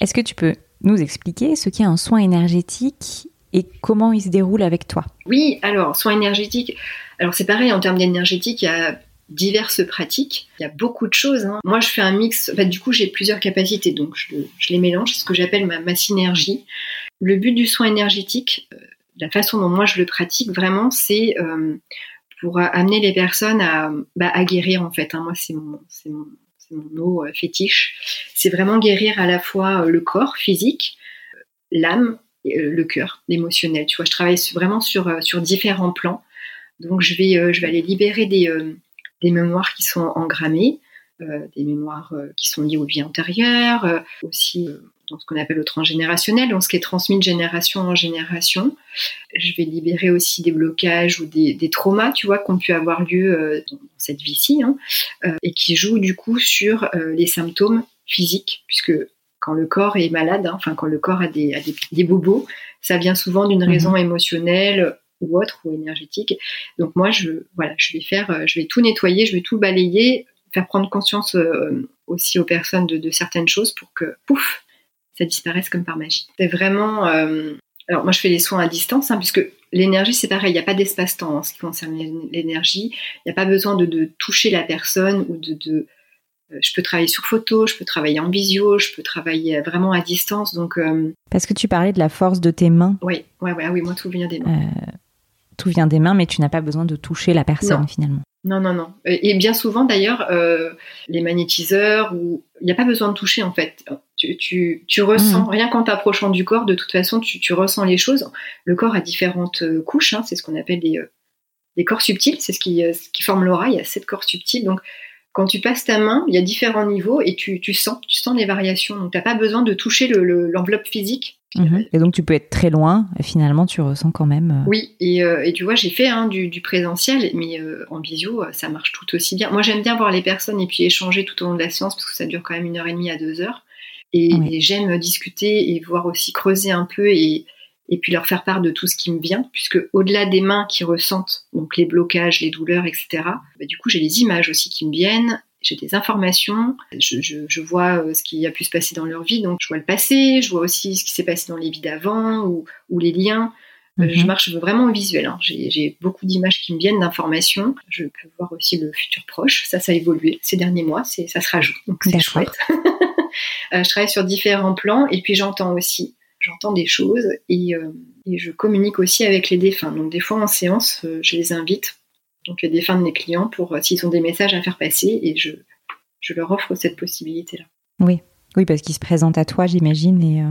Est-ce que tu peux nous expliquer ce qu'est un soin énergétique et comment il se déroule avec toi? Oui, alors, soin énergétique, alors c'est pareil, en termes d'énergétique, il y a diverses pratiques, il y a beaucoup de choses. Hein. Moi, je fais un mix, du coup, j'ai plusieurs capacités, donc je, les mélange, c'est ce que j'appelle ma, synergie. Le but du soin énergétique, euh, la façon dont moi je le pratique vraiment, c'est euh, pour amener les personnes à, bah, guérir, en fait. Hein. Moi, c'est mon, mon, mon mot euh, fétiche, c'est vraiment guérir à la fois euh, le corps physique, l'âme, le cœur, l'émotionnel. Tu vois, je travaille vraiment sur, sur différents plans. Donc je vais, je vais aller libérer des, des mémoires qui sont engrammées, des mémoires qui sont liées aux vies antérieures, aussi dans ce qu'on appelle le transgénérationnel, dans ce qui est transmis de génération en génération. Je vais libérer aussi des blocages ou des, traumas, tu vois, qui ont pu avoir lieu euh, dans cette vie-ci, hein, euh, et qui jouent du coup sur euh, les symptômes physiques, puisque quand le corps est malade, hein, enfin quand le corps a des, des, bobos, ça vient souvent d'une raison mhm. émotionnelle ou autre ou énergétique. Donc moi, je voilà, je vais faire, je vais tout nettoyer, je vais tout balayer, faire prendre conscience aussi aux personnes de, de certaines choses pour que pouf, ça disparaisse comme par magie. C'est vraiment. Euh, alors moi je fais les soins à distance, hein, puisque l'énergie c'est pareil, il n'y a pas d'espace-temps en ce qui concerne l'énergie. Il n'y a pas besoin de, toucher la personne ou de, de euh, je peux travailler sur photo, je peux travailler en visio, je peux travailler vraiment à distance. Donc euh, parce que tu parlais de la force de tes mains. Oui, ouais, ouais, ah oui, moi tout vient des mains. tout vient des mains, mais tu n'as pas besoin de toucher la personne finalement. Non, non, non. Et bien souvent d'ailleurs, les magnétiseurs, ou il n'y a pas besoin de toucher en fait tu, tu, ressens, mmh. rien qu'en t'approchant du corps, de toute façon, tu, tu, ressens les choses. Le corps a différentes euh, couches, hein, c'est ce qu'on appelle des, euh, corps subtils, c'est ce qui, euh, ce qui forme l'aura, il y a sept corps subtils. Donc, quand tu passes ta main, il y a différents niveaux et tu, tu sens, tu sens les variations. Donc, tu n'as pas besoin de toucher l'enveloppe physique. Mmh. Et donc, tu peux être très loin, et finalement, tu ressens quand même. Oui, et, et, tu vois, j'ai fait hein, du, du, présentiel, mais en visio, ça marche tout aussi bien. Moi, j'aime bien voir les personnes et puis échanger tout au long de la séance parce que ça dure quand même une heure et demie à deux heures. Et, j'aime discuter et voir aussi creuser un peu et, et puis leur faire part de tout ce qui me vient, puisque au-delà des mains qui ressentent donc les blocages, les douleurs, etc. Bah, du coup, j'ai les images aussi qui me viennent j'ai des informations, je, vois ce qui a pu se passer dans leur vie, donc je vois le passé, je vois aussi ce qui s'est passé dans les vies d'avant ou, ou, les liens. Je mhm. marche vraiment au visuel. Hein. J'ai beaucoup d'images qui me viennent, d'informations. Je peux voir aussi le futur proche. Ça, ça a évolué ces derniers mois. Ça se rajoute. Donc c'est chouette. je travaille sur différents plans et puis j'entends aussi j'entends des choses euh, et, je communique aussi avec les défunts. Donc des fois en séance, euh, je les invite, donc les défunts de mes clients, pour euh, s'ils ont des messages à faire passer et je, je leur offre cette possibilité-là. Oui, oui, parce qu'ils se présentent à toi, j'imagine. Et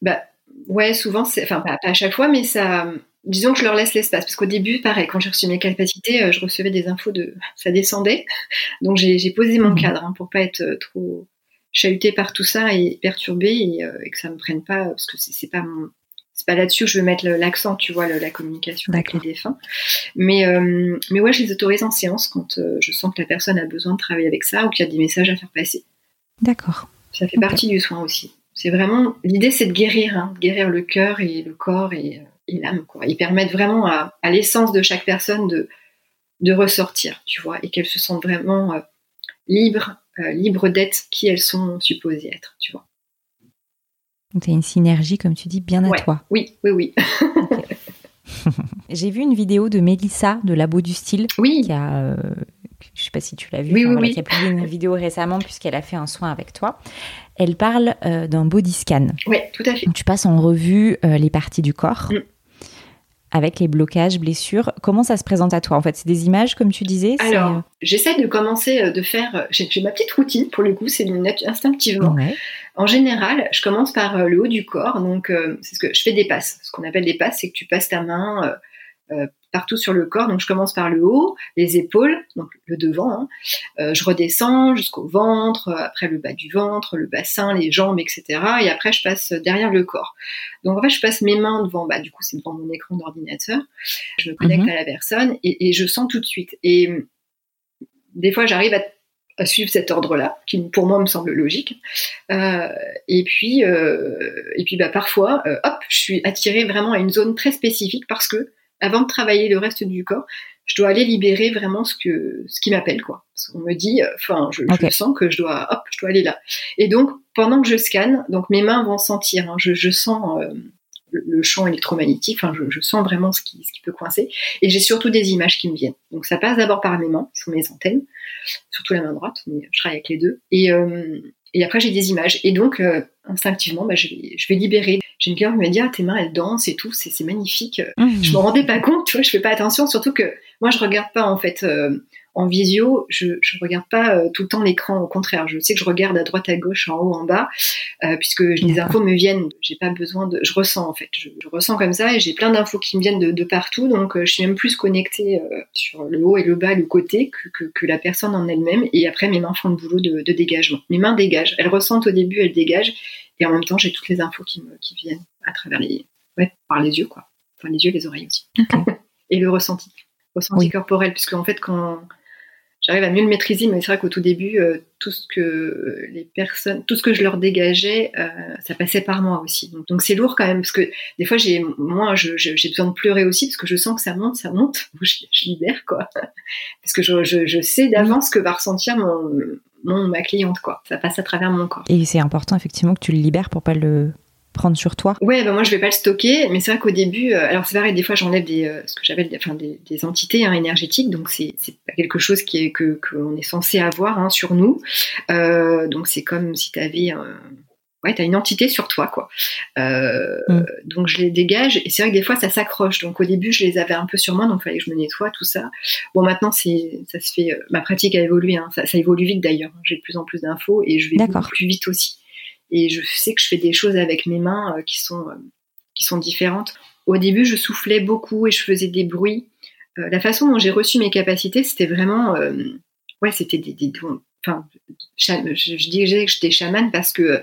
bah, ouais, souvent, enfin pas, à chaque fois, mais ça, disons que je leur laisse l'espace parce qu'au début, pareil, quand j'ai reçu mes capacités, je recevais des infos de, ça descendait, donc j'ai posé mon mmh. cadre hein, pour pas être trop chahuté par tout ça et perturbé euh, et, que ça me prenne pas parce que c'est pas mon c'est pas là-dessus que je veux mettre l'accent, tu vois, la communication avec les défunts. Mais, euh, mais ouais, je les autorise en séance quand euh, je sens que la personne a besoin de travailler avec ça ou qu'il y a des messages à faire passer. D'accord. Ça fait partie du soin aussi. C'est vraiment l'idée, c'est de guérir, hein, guérir le cœur et le corps et, l'âme. Quoi. Ils permettent vraiment à, l'essence de chaque personne de, de ressortir, tu vois, et qu'elle se sente vraiment libre euh, libres d'être qui elles sont supposées être, tu vois. Donc tu as une synergie, comme tu dis, bien à toi. Oui, oui, oui. J'ai vu une vidéo de Mélissa de Labo du Style. Oui. Qui a, euh, je sais pas si tu l'as vu, oui, oui, qui a publié une vidéo récemment puisqu'elle a fait un soin avec toi. Elle parle euh, d'un body scan. Oui, tout à fait. Donc, tu passes en revue les parties du corps. Mm avec les blocages, blessures. Comment ça se présente à toi En fait, c'est des images, comme tu disais? Alors, euh, j'essaie de commencer euh, de faire. Euh, j'ai ma petite routine, pour le coup, c'est instinctivement. En général, je commence par le haut du corps. Donc, c'est ce que je fais des passes. Ce qu'on appelle des passes, c'est que tu passes ta main partout sur le corps. Donc je commence par le haut, les épaules, donc le devant. Hein. Euh, je redescends jusqu'au ventre, après le bas du ventre, le bassin, les jambes, etc. Et après je passe derrière le corps. Donc en fait je passe mes mains devant, bah du coup c'est devant mon écran d'ordinateur. Je me connecte mhm. à la personne et, je sens tout de suite. Et des fois j'arrive à, suivre cet ordre-là, qui pour moi me semble logique. Euh, et puis, euh, et puis bah, parfois, hop, je suis attirée vraiment à une zone très spécifique parce que avant de travailler le reste du corps, je dois aller libérer vraiment ce que ce qui m'appelle quoi. On me dit, euh, enfin, je, sens que je dois, hop, je dois aller là. Et donc pendant que je scanne, donc mes mains vont sentir, hein, je, sens euh, le, champ électromagnétique, enfin, je, sens vraiment ce qui, ce qui peut coincer. Et j'ai surtout des images qui me viennent. Donc ça passe d'abord par mes mains, qui sont mes antennes, surtout la main droite, mais je travaille avec les deux. Et euh, et après, j'ai des images. Et donc, instinctivement, bah, je, vais, je vais libérer j'ai une cliente qui m'a dit ah tes mains elles dansent et tout, c'est magnifique. Mmh. Je me rendais pas compte, tu vois, je fais pas attention, surtout que moi je regarde pas en fait euh, en visio, je, je regarde pas euh, tout le temps l'écran. Au contraire, je sais que je regarde à droite, à gauche, en haut, en bas, euh, puisque les infos me viennent. J'ai pas besoin de, je ressens en fait, je, ressens comme ça et j'ai plein d'infos qui me viennent de, de partout. Donc je suis même plus connectée sur le haut et le bas, le côté que, que, que la personne en elle-même. Et après mes mains font le boulot de, de dégagement. Mes mains dégagent. Elles ressentent au début, elles dégagent et en même temps, j'ai toutes les infos qui, me, qui viennent à travers les, ouais, par les yeux, quoi. Enfin, les yeux, les oreilles aussi. et le ressenti, ressenti corporel, puisque en fait, quand j'arrive à mieux le maîtriser, mais c'est vrai qu'au tout début, euh, tout ce que les personnes, tout ce que je leur dégageais, euh, ça passait par moi aussi. Donc c'est lourd quand même, parce que des fois, j'ai, moi, j'ai besoin de pleurer aussi, parce que je sens que ça monte, ça monte, je, libère, quoi. Parce que je, sais d'avance que va ressentir mon, ma cliente, quoi. Ça passe à travers mon corps. Et c'est important, effectivement, que tu le libères pour pas le prendre sur toi Ouais, bah moi je vais pas le stocker, mais c'est vrai qu'au début, euh, alors c'est pareil, des fois j'enlève des, euh, ce que j'appelle enfin, des, des, entités hein, énergétiques, donc c'est pas quelque chose qui est que qu'on est censé avoir hein, sur nous. Euh, donc c'est comme si tu avais un ouais, t'as une entité sur toi, quoi. Euh, mm. Donc je les dégage et c'est vrai que des fois ça s'accroche. Donc au début je les avais un peu sur moi, donc il fallait que je me nettoie tout ça. Bon maintenant c'est, ça se fait, ma pratique a évolué, hein. ça, ça, évolue vite d'ailleurs. J'ai de plus en plus d'infos et je vais plus vite aussi. Et je sais que je fais des choses avec mes mains euh, qui sont euh, qui sont différentes. Au début je soufflais beaucoup et je faisais des bruits. la façon dont j'ai reçu mes capacités, c'était vraiment, ouais, c'était des, des, enfin, je, je disais que j'étais chamane parce que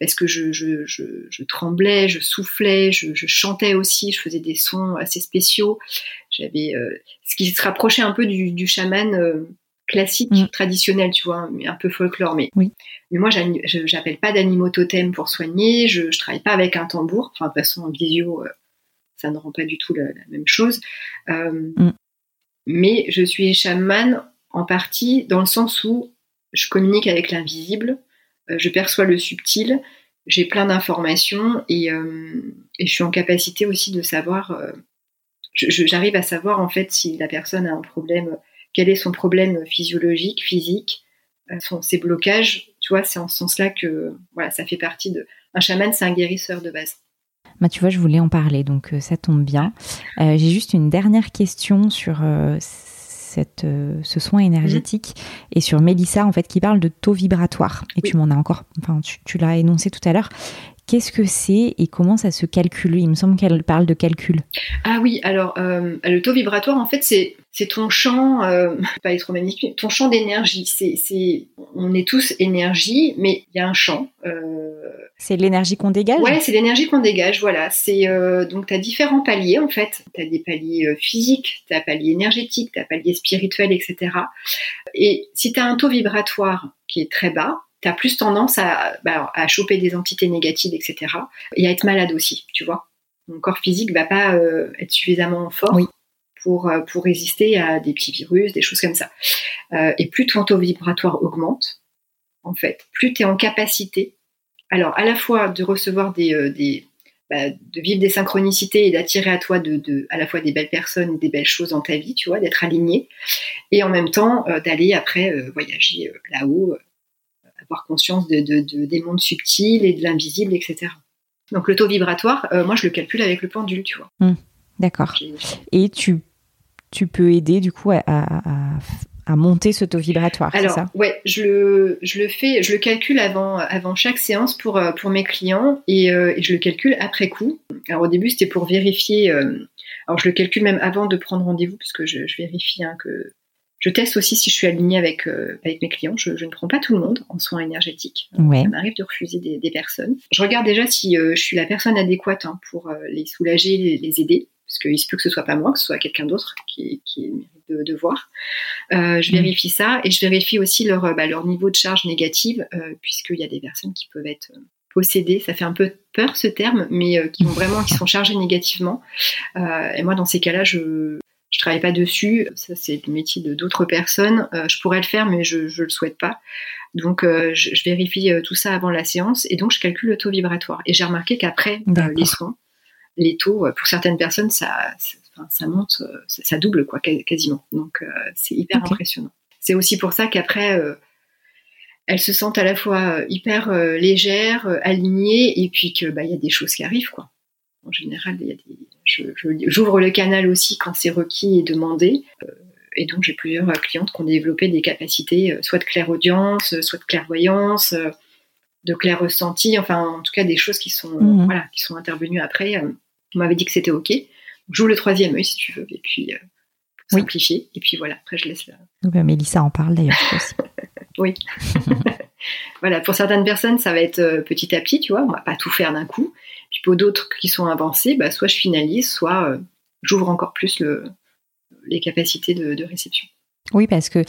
parce que je, je, je, tremblais, je soufflais, je, chantais aussi, je faisais des sons assez spéciaux. J'avais euh, ce qui se rapprochait un peu du, du chaman euh, classique, mm. traditionnel, tu vois, mais un peu folklore. Mais, oui. mais moi, j'appelle pas d'animaux totems pour soigner. Je, je travaille pas avec un tambour. Enfin, de toute façon, en visio, euh, ça ne rend pas du tout la, même chose. Mm. Mais je suis chamane en partie dans le sens où je communique avec l'invisible, je perçois le subtil, j'ai plein d'informations et, et, je suis en capacité aussi de savoir, j'arrive à savoir en fait si la personne a un problème, quel est son problème physiologique, physique, son, ses blocages, tu vois, c'est en ce sens-là que voilà, ça fait partie de. Un chaman, c'est un guérisseur de base. Bah, tu vois, je voulais en parler, donc euh, ça tombe bien. Euh, j'ai juste une dernière question sur euh, cette, ce soin énergétique et sur Mélissa, en fait, qui parle de taux vibratoire. Et tu m'en as encore, enfin, tu, tu l'as énoncé tout à l'heure. Qu'est-ce que c'est et comment ça se calcule? Il me semble qu'elle parle de calcul. Ah oui, alors le taux vibratoire, en fait, c'est c'est ton champ, euh, pas électromagnétique, ton champ d'énergie. C'est, c'est, on est tous énergie, mais il y a un champ. Euh, c'est l'énergie qu'on dégage? Ouais, c'est l'énergie qu'on dégage. Voilà. C'est euh, donc tu as différents paliers en fait. Tu as des paliers euh, physiques, tu as palier énergétique, tu as palier spirituel, etc. Et si tu as un taux vibratoire qui est très bas, tu as plus tendance à, bah, à choper des entités négatives, etc. Et à être malade aussi, tu vois. Ton corps physique va pas euh, être suffisamment fort oui pour, euh, pour résister à des petits virus, des choses comme ça. Euh, et plus ton taux vibratoire augmente, en fait, plus tu es en capacité, alors à la fois de recevoir des, euh, des bah, de vivre des synchronicités et d'attirer à toi de, de, à la fois des belles personnes, des belles choses dans ta vie, tu vois, d'être aligné, et en même temps d'aller après voyager là-haut, avoir conscience de, de, des mondes subtils et de l'invisible, etc. Donc le taux vibratoire, moi je le calcule avec le pendule, tu vois. Mmh, D'accord. Et tu tu peux aider du coup à, monter ce taux vibratoire. Alors, ça? ouais, je le, je le fais, je le calcule avant, avant chaque séance pour, euh, pour mes clients euh, et, je le calcule après coup. Alors au début, c'était pour vérifier. Euh, alors je le calcule même avant de prendre rendez-vous parce que je, vérifie hein, que je teste aussi si je suis alignée avec, avec mes clients. Je, ne prends pas tout le monde en soins énergétiques. Ouais. Ça m'arrive de refuser des, personnes. Je regarde déjà si je suis la personne adéquate hein, pour les soulager, les, les aider parce qu'il se peut que ce soit pas moi, que ce soit quelqu'un d'autre qui, qui mérite de, voir. Euh, je mm. vérifie ça et je vérifie aussi leur, bah, leur niveau de charge négative, euh, puisqu'il y a des personnes qui peuvent être euh, possédées. Ça fait un peu peur ce terme, mais qui ont vraiment, qui sont chargées négativement. et moi, dans ces cas-là, je je travaille pas dessus. Ça, c'est le métier de d'autres personnes. je pourrais le faire, mais je je le souhaite pas. Donc, je, je, vérifie tout ça avant la séance et donc je calcule le taux vibratoire. Et j'ai remarqué qu'après les soins, les taux, euh, pour certaines personnes, ça, ça, monte, euh, ça, double quoi, quasiment. Donc euh, c'est hyper impressionnant. C'est aussi pour ça qu'après, elles se sentent à la fois hyper légères, alignées, et puis que bah il y a des choses qui arrivent quoi. En général, il y a des, j'ouvre le canal aussi quand c'est requis et demandé. et donc j'ai plusieurs clientes qui ont développé des capacités, soit de clairaudience, soit de clairvoyance, de clair ressenti, enfin en tout cas des choses qui sont mhm. voilà qui sont intervenues après. On m'avait dit que c'était OK. J'ouvre le troisième œil si tu veux, et puis euh, simplifier. Et puis voilà, après je laisse là. Bah, Mélissa en parle d'ailleurs aussi. oui. voilà, pour certaines personnes, ça va être euh, petit à petit, tu vois, on va pas tout faire d'un coup. Puis pour d'autres qui sont avancés, bah, soit je finalise, soit euh, j'ouvre encore plus le, les capacités de, réception. Oui, parce que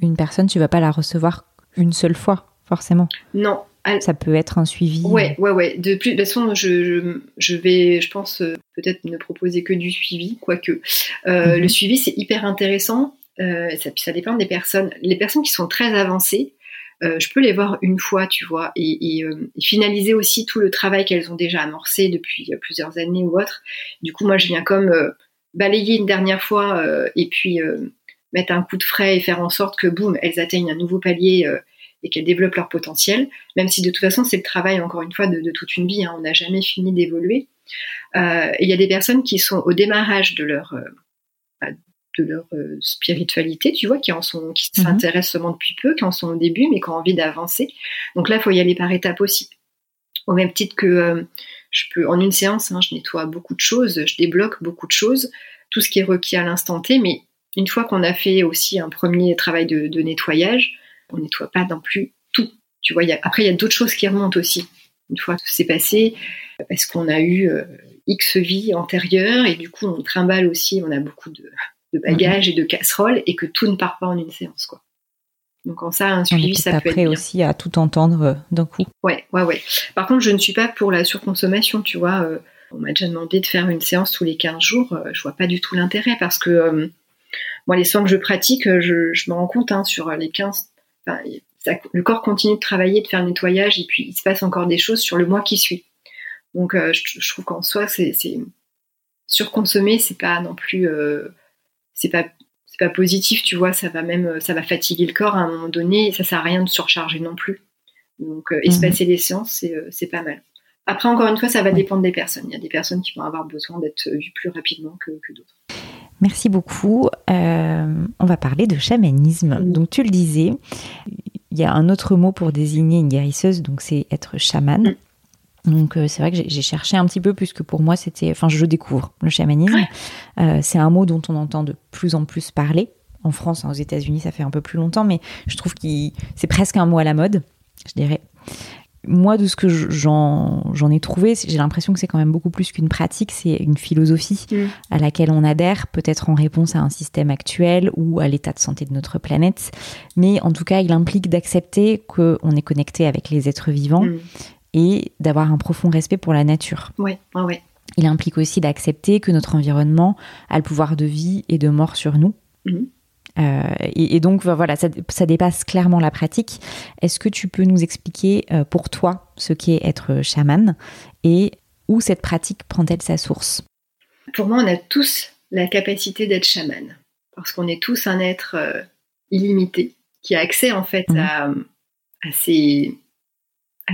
une personne, tu vas pas la recevoir une seule fois, forcément. Non, ça peut être un suivi. Ouais, ouais, ouais. De, plus, de toute façon, je, je, vais, je pense, euh, peut-être ne proposer que du suivi, quoique. Euh, mhm. Le suivi, c'est hyper intéressant. Euh, ça, ça dépend des personnes. Les personnes qui sont très avancées, je peux les voir une fois, tu vois, et, finaliser aussi tout le travail qu'elles ont déjà amorcé depuis plusieurs années ou autre. Du coup, moi, je viens comme balayer une dernière fois et puis mettre un coup de frais et faire en sorte que, boum, elles atteignent un nouveau palier et qu'elles développent leur potentiel, même si de toute façon c'est le travail encore une fois de, toute une vie, hein. on n'a jamais fini d'évoluer. Euh, il y a des personnes qui sont au démarrage de leur euh, bah, de leur euh, spiritualité, tu vois, qui en sont, qui mhm. s'intéressent seulement depuis peu, qui en sont au début, mais qui ont envie d'avancer. Donc là, il faut y aller par étapes aussi. Au même titre que je peux, en une séance, hein, je nettoie beaucoup de choses, je débloque beaucoup de choses, tout ce qui est requis à l'instant T, mais une fois qu'on a fait aussi un premier travail de, de nettoyage, on nettoie pas non plus tout. Tu vois, après, il y a d'autres choses qui remontent aussi. Une fois que c'est passé, parce qu'on a eu euh, X vie antérieure, et du coup, on trimballe aussi, on a beaucoup de, bagages et de casseroles, et que tout ne part pas en une séance, quoi. Donc en ça, un suivi, ça peut être bien. aussi à tout entendre euh, d'un coup. Ouais, ouais, ouais. Par contre, je ne suis pas pour la surconsommation, tu vois. Euh, on m'a déjà demandé de faire une séance tous les 15 jours. je vois pas du tout l'intérêt parce que moi, les soins que je pratique, je, me rends compte hein, sur les 15, le corps continue de travailler, de faire le nettoyage, et puis il se passe encore des choses sur le mois qui suit. Donc, je, trouve qu'en soi, c'est surconsommer, c'est pas non plus, c'est pas c'est pas positif, tu vois, ça va même, ça va fatiguer le corps à un moment donné, et ça sert à rien de surcharger non plus. Donc, euh, espacer mhm. les séances, euh, c'est pas mal. Après, encore une fois, ça va dépendre des personnes. Il y a des personnes qui vont avoir besoin d'être vues plus rapidement que, d'autres. Merci beaucoup. Euh, on va parler de chamanisme. Donc, tu le disais, il y a un autre mot pour désigner une guérisseuse, donc c'est être chaman. Mm. Donc c'est vrai que j'ai cherché un petit peu puisque pour moi c'était, enfin je découvre le chamanisme. c'est un mot dont on entend de plus en plus parler. En France, hein, aux États-Unis, ça fait un peu plus longtemps, mais je trouve que c'est presque un mot à la mode je dirais. Moi, de ce que j'en ai trouvé, j'ai l'impression que c'est quand même beaucoup plus qu'une pratique, c'est une philosophie mm. à laquelle on adhère, peut-être en réponse à un système actuel ou à l'état de santé de notre planète. Mais en tout cas, il implique d'accepter qu'on est connecté avec les êtres vivants mm. Et d'avoir un profond respect pour la nature. Oui, oui. Il implique aussi d'accepter que notre environnement a le pouvoir de vie et de mort sur nous. Mm. Euh, et, donc voilà, ça, dépasse clairement la pratique. Est-ce que tu peux nous expliquer euh, pour toi ce qu'est être chaman et où cette pratique prend-elle sa source? Pour moi, on a tous la capacité d'être chaman parce qu'on est tous un être euh, illimité qui a accès en fait mhm. à,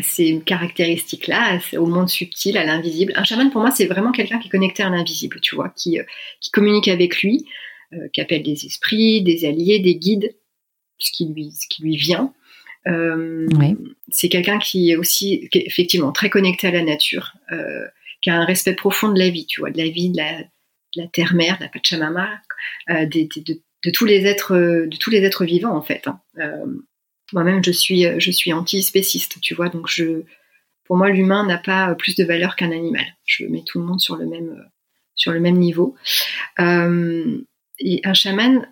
ces, caractéristiques-là, au monde subtil, à l'invisible. Un chaman, pour moi, c'est vraiment quelqu'un qui est connecté à l'invisible, tu vois, qui, qui communique avec lui, euh, qui appelle des esprits, des alliés, des guides, ce qui lui, ce qui lui vient. Euh, c'est quelqu'un qui est aussi effectivement très connecté à la nature, euh, qui a un respect profond de la vie, tu vois, de la vie, de la, terre-mère, de la Pachamama, de, tous les êtres, de tous les êtres vivants en fait. Hein. Moi-même, je suis, je suis anti-spéciste, tu vois, donc je, pour moi, l'humain n'a pas plus de valeur qu'un animal. Je mets tout le monde sur le même, sur le même niveau. Et un chaman,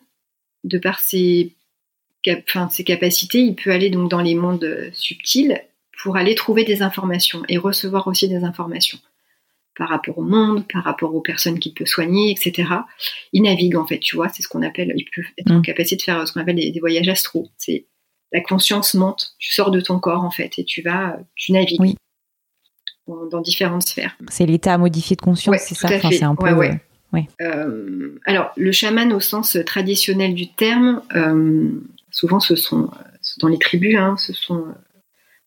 de par ses, ses capacités, il peut aller donc dans les mondes subtils pour aller trouver des informations et recevoir aussi des informations par rapport au monde, par rapport aux personnes qu'il peut soigner, etc. Il navigue en fait, tu vois, c'est ce qu'on appelle, il peut être en mm. capacité de faire ce qu'on appelle des, voyages astraux. C'est la conscience monte, tu sors de ton corps en fait et tu vas, tu navigues dans, différentes sphères. C'est l'état modifié de conscience, c'est ça. c'est un peu. Euh, alors, le chaman au sens traditionnel du terme, euh, souvent ce sont dans les tribus, hein, ce sont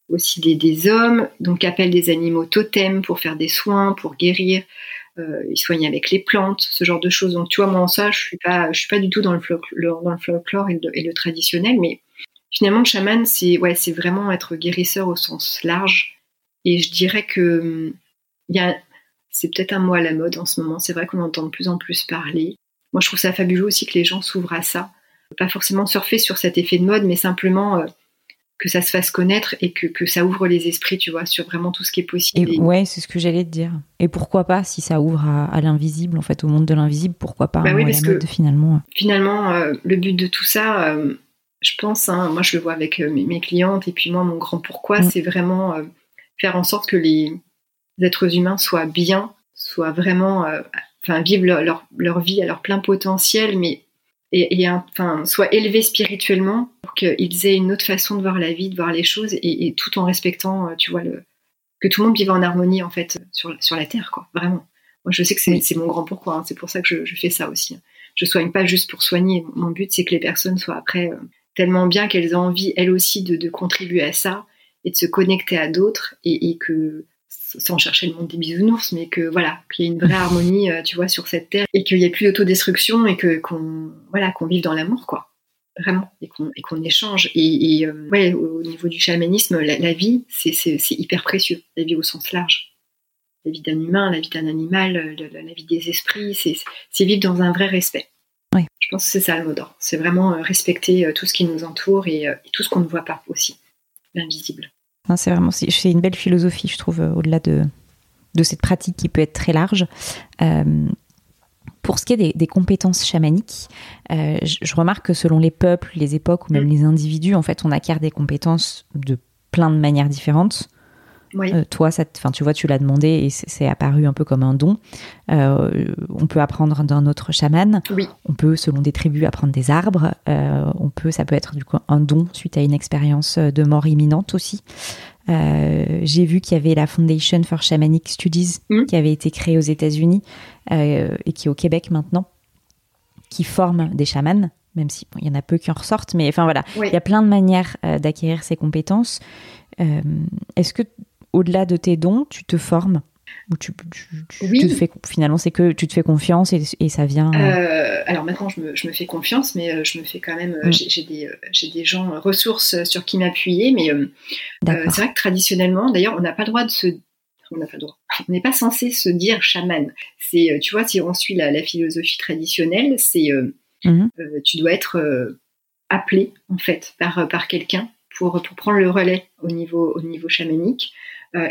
aussi des, hommes, donc appellent des animaux totems pour faire des soins, pour guérir. Euh, ils soignent avec les plantes, ce genre de choses. Donc, tu vois, moi, en ça, je suis pas, je suis pas du tout dans le folklore, dans le folklore et, le, traditionnel, mais finalement, le chaman, c'est ouais, c'est vraiment être guérisseur au sens large. Et je dirais que il y a c'est peut-être un mot à la mode en ce moment. C'est vrai qu'on entend de plus en plus parler. Moi, je trouve ça fabuleux aussi que les gens s'ouvrent à ça. Pas forcément surfer sur cet effet de mode, mais simplement euh, que ça se fasse connaître et que, ça ouvre les esprits, tu vois, sur vraiment tout ce qui est possible. Et, ouais, c'est ce que j'allais te dire. Et pourquoi pas, si ça ouvre à, l'invisible, en fait, au monde de l'invisible, pourquoi pas bah oui, parce que finalement Finalement, euh, le but de tout ça, euh, je pense, hein, moi je le vois avec mes, clientes, et puis moi, mon grand pourquoi, mm. c'est vraiment faire en sorte que les, êtres humains soient bien, soient vraiment, euh, enfin, vivent leur, leur, vie à leur plein potentiel, mais et, et enfin, soient élevés spirituellement pour qu'ils aient une autre façon de voir la vie, de voir les choses, et, tout en respectant, euh, tu vois, le, que tout le monde vive en harmonie en fait sur, sur la terre, quoi, vraiment. Moi, je sais que c'est mon grand pourquoi. Hein. c'est pour ça que je, je, fais ça aussi. Hein. Je soigne pas juste pour soigner. Mon but, c'est que les personnes soient après euh, tellement bien qu'elles aient envie, elles aussi, de, contribuer à ça et de se connecter à d'autres et, que sans chercher le monde des bisounours, mais que voilà, qu'il y ait une vraie harmonie, euh, tu vois, sur cette terre, et qu'il n'y ait plus d'autodestruction, et que qu'on voilà, qu'on vive dans l'amour, quoi, vraiment, et qu'on et qu'on échange. Et, euh, ouais, au niveau du chamanisme, la, vie, c'est hyper précieux, la vie au sens large, la vie d'un humain, la vie d'un animal, la, vie des esprits, c'est vivre dans un vrai respect. Oui. Je pense que c'est ça le mot d'ordre. C'est vraiment euh, respecter tout ce qui nous entoure et tout ce qu'on ne voit pas aussi, l'invisible c'est vraiment c'est une belle philosophie, je trouve, euh, au-delà de, de cette pratique qui peut être très large. Euh, pour ce qui est des, compétences chamaniques, euh, je, remarque que selon les peuples, les époques ou même mm. les individus, en fait, on acquiert des compétences de plein de manières différentes. Toi, ça, tu vois, tu l'as demandé et c'est apparu un peu comme un don. on peut apprendre d'un autre chaman. Oui. On peut, selon des tribus, apprendre des arbres. on peut, ça peut être du coup un don suite à une expérience de mort imminente aussi. Euh, j'ai vu qu'il y avait la Foundation for Shamanic Studies mm. qui avait été créée aux États-Unis euh, et qui est au Québec maintenant, qui forme des chamans, même si il y en a peu qui en ressortent, mais enfin voilà, il y a plein de manières euh, d'acquérir ces compétences. Est-ce que au-delà de tes dons, tu te formes ou tu, oui. te fais, finalement, c'est que tu te fais confiance et, ça vient. Euh, euh, alors maintenant, je me, je me, fais confiance, mais euh, je me fais quand même. Mm. J'ai des, des, gens ressources sur qui m'appuyer, mais c'est vrai que traditionnellement, d'ailleurs, on n'a pas le droit de se. On n'a pas le droit. On n'est pas censé se dire chaman. C'est, tu vois, si on suit la, philosophie traditionnelle, c'est mm-hmm. tu dois être appelé en fait par par quelqu'un pour pour prendre le relais au niveau au niveau chamanique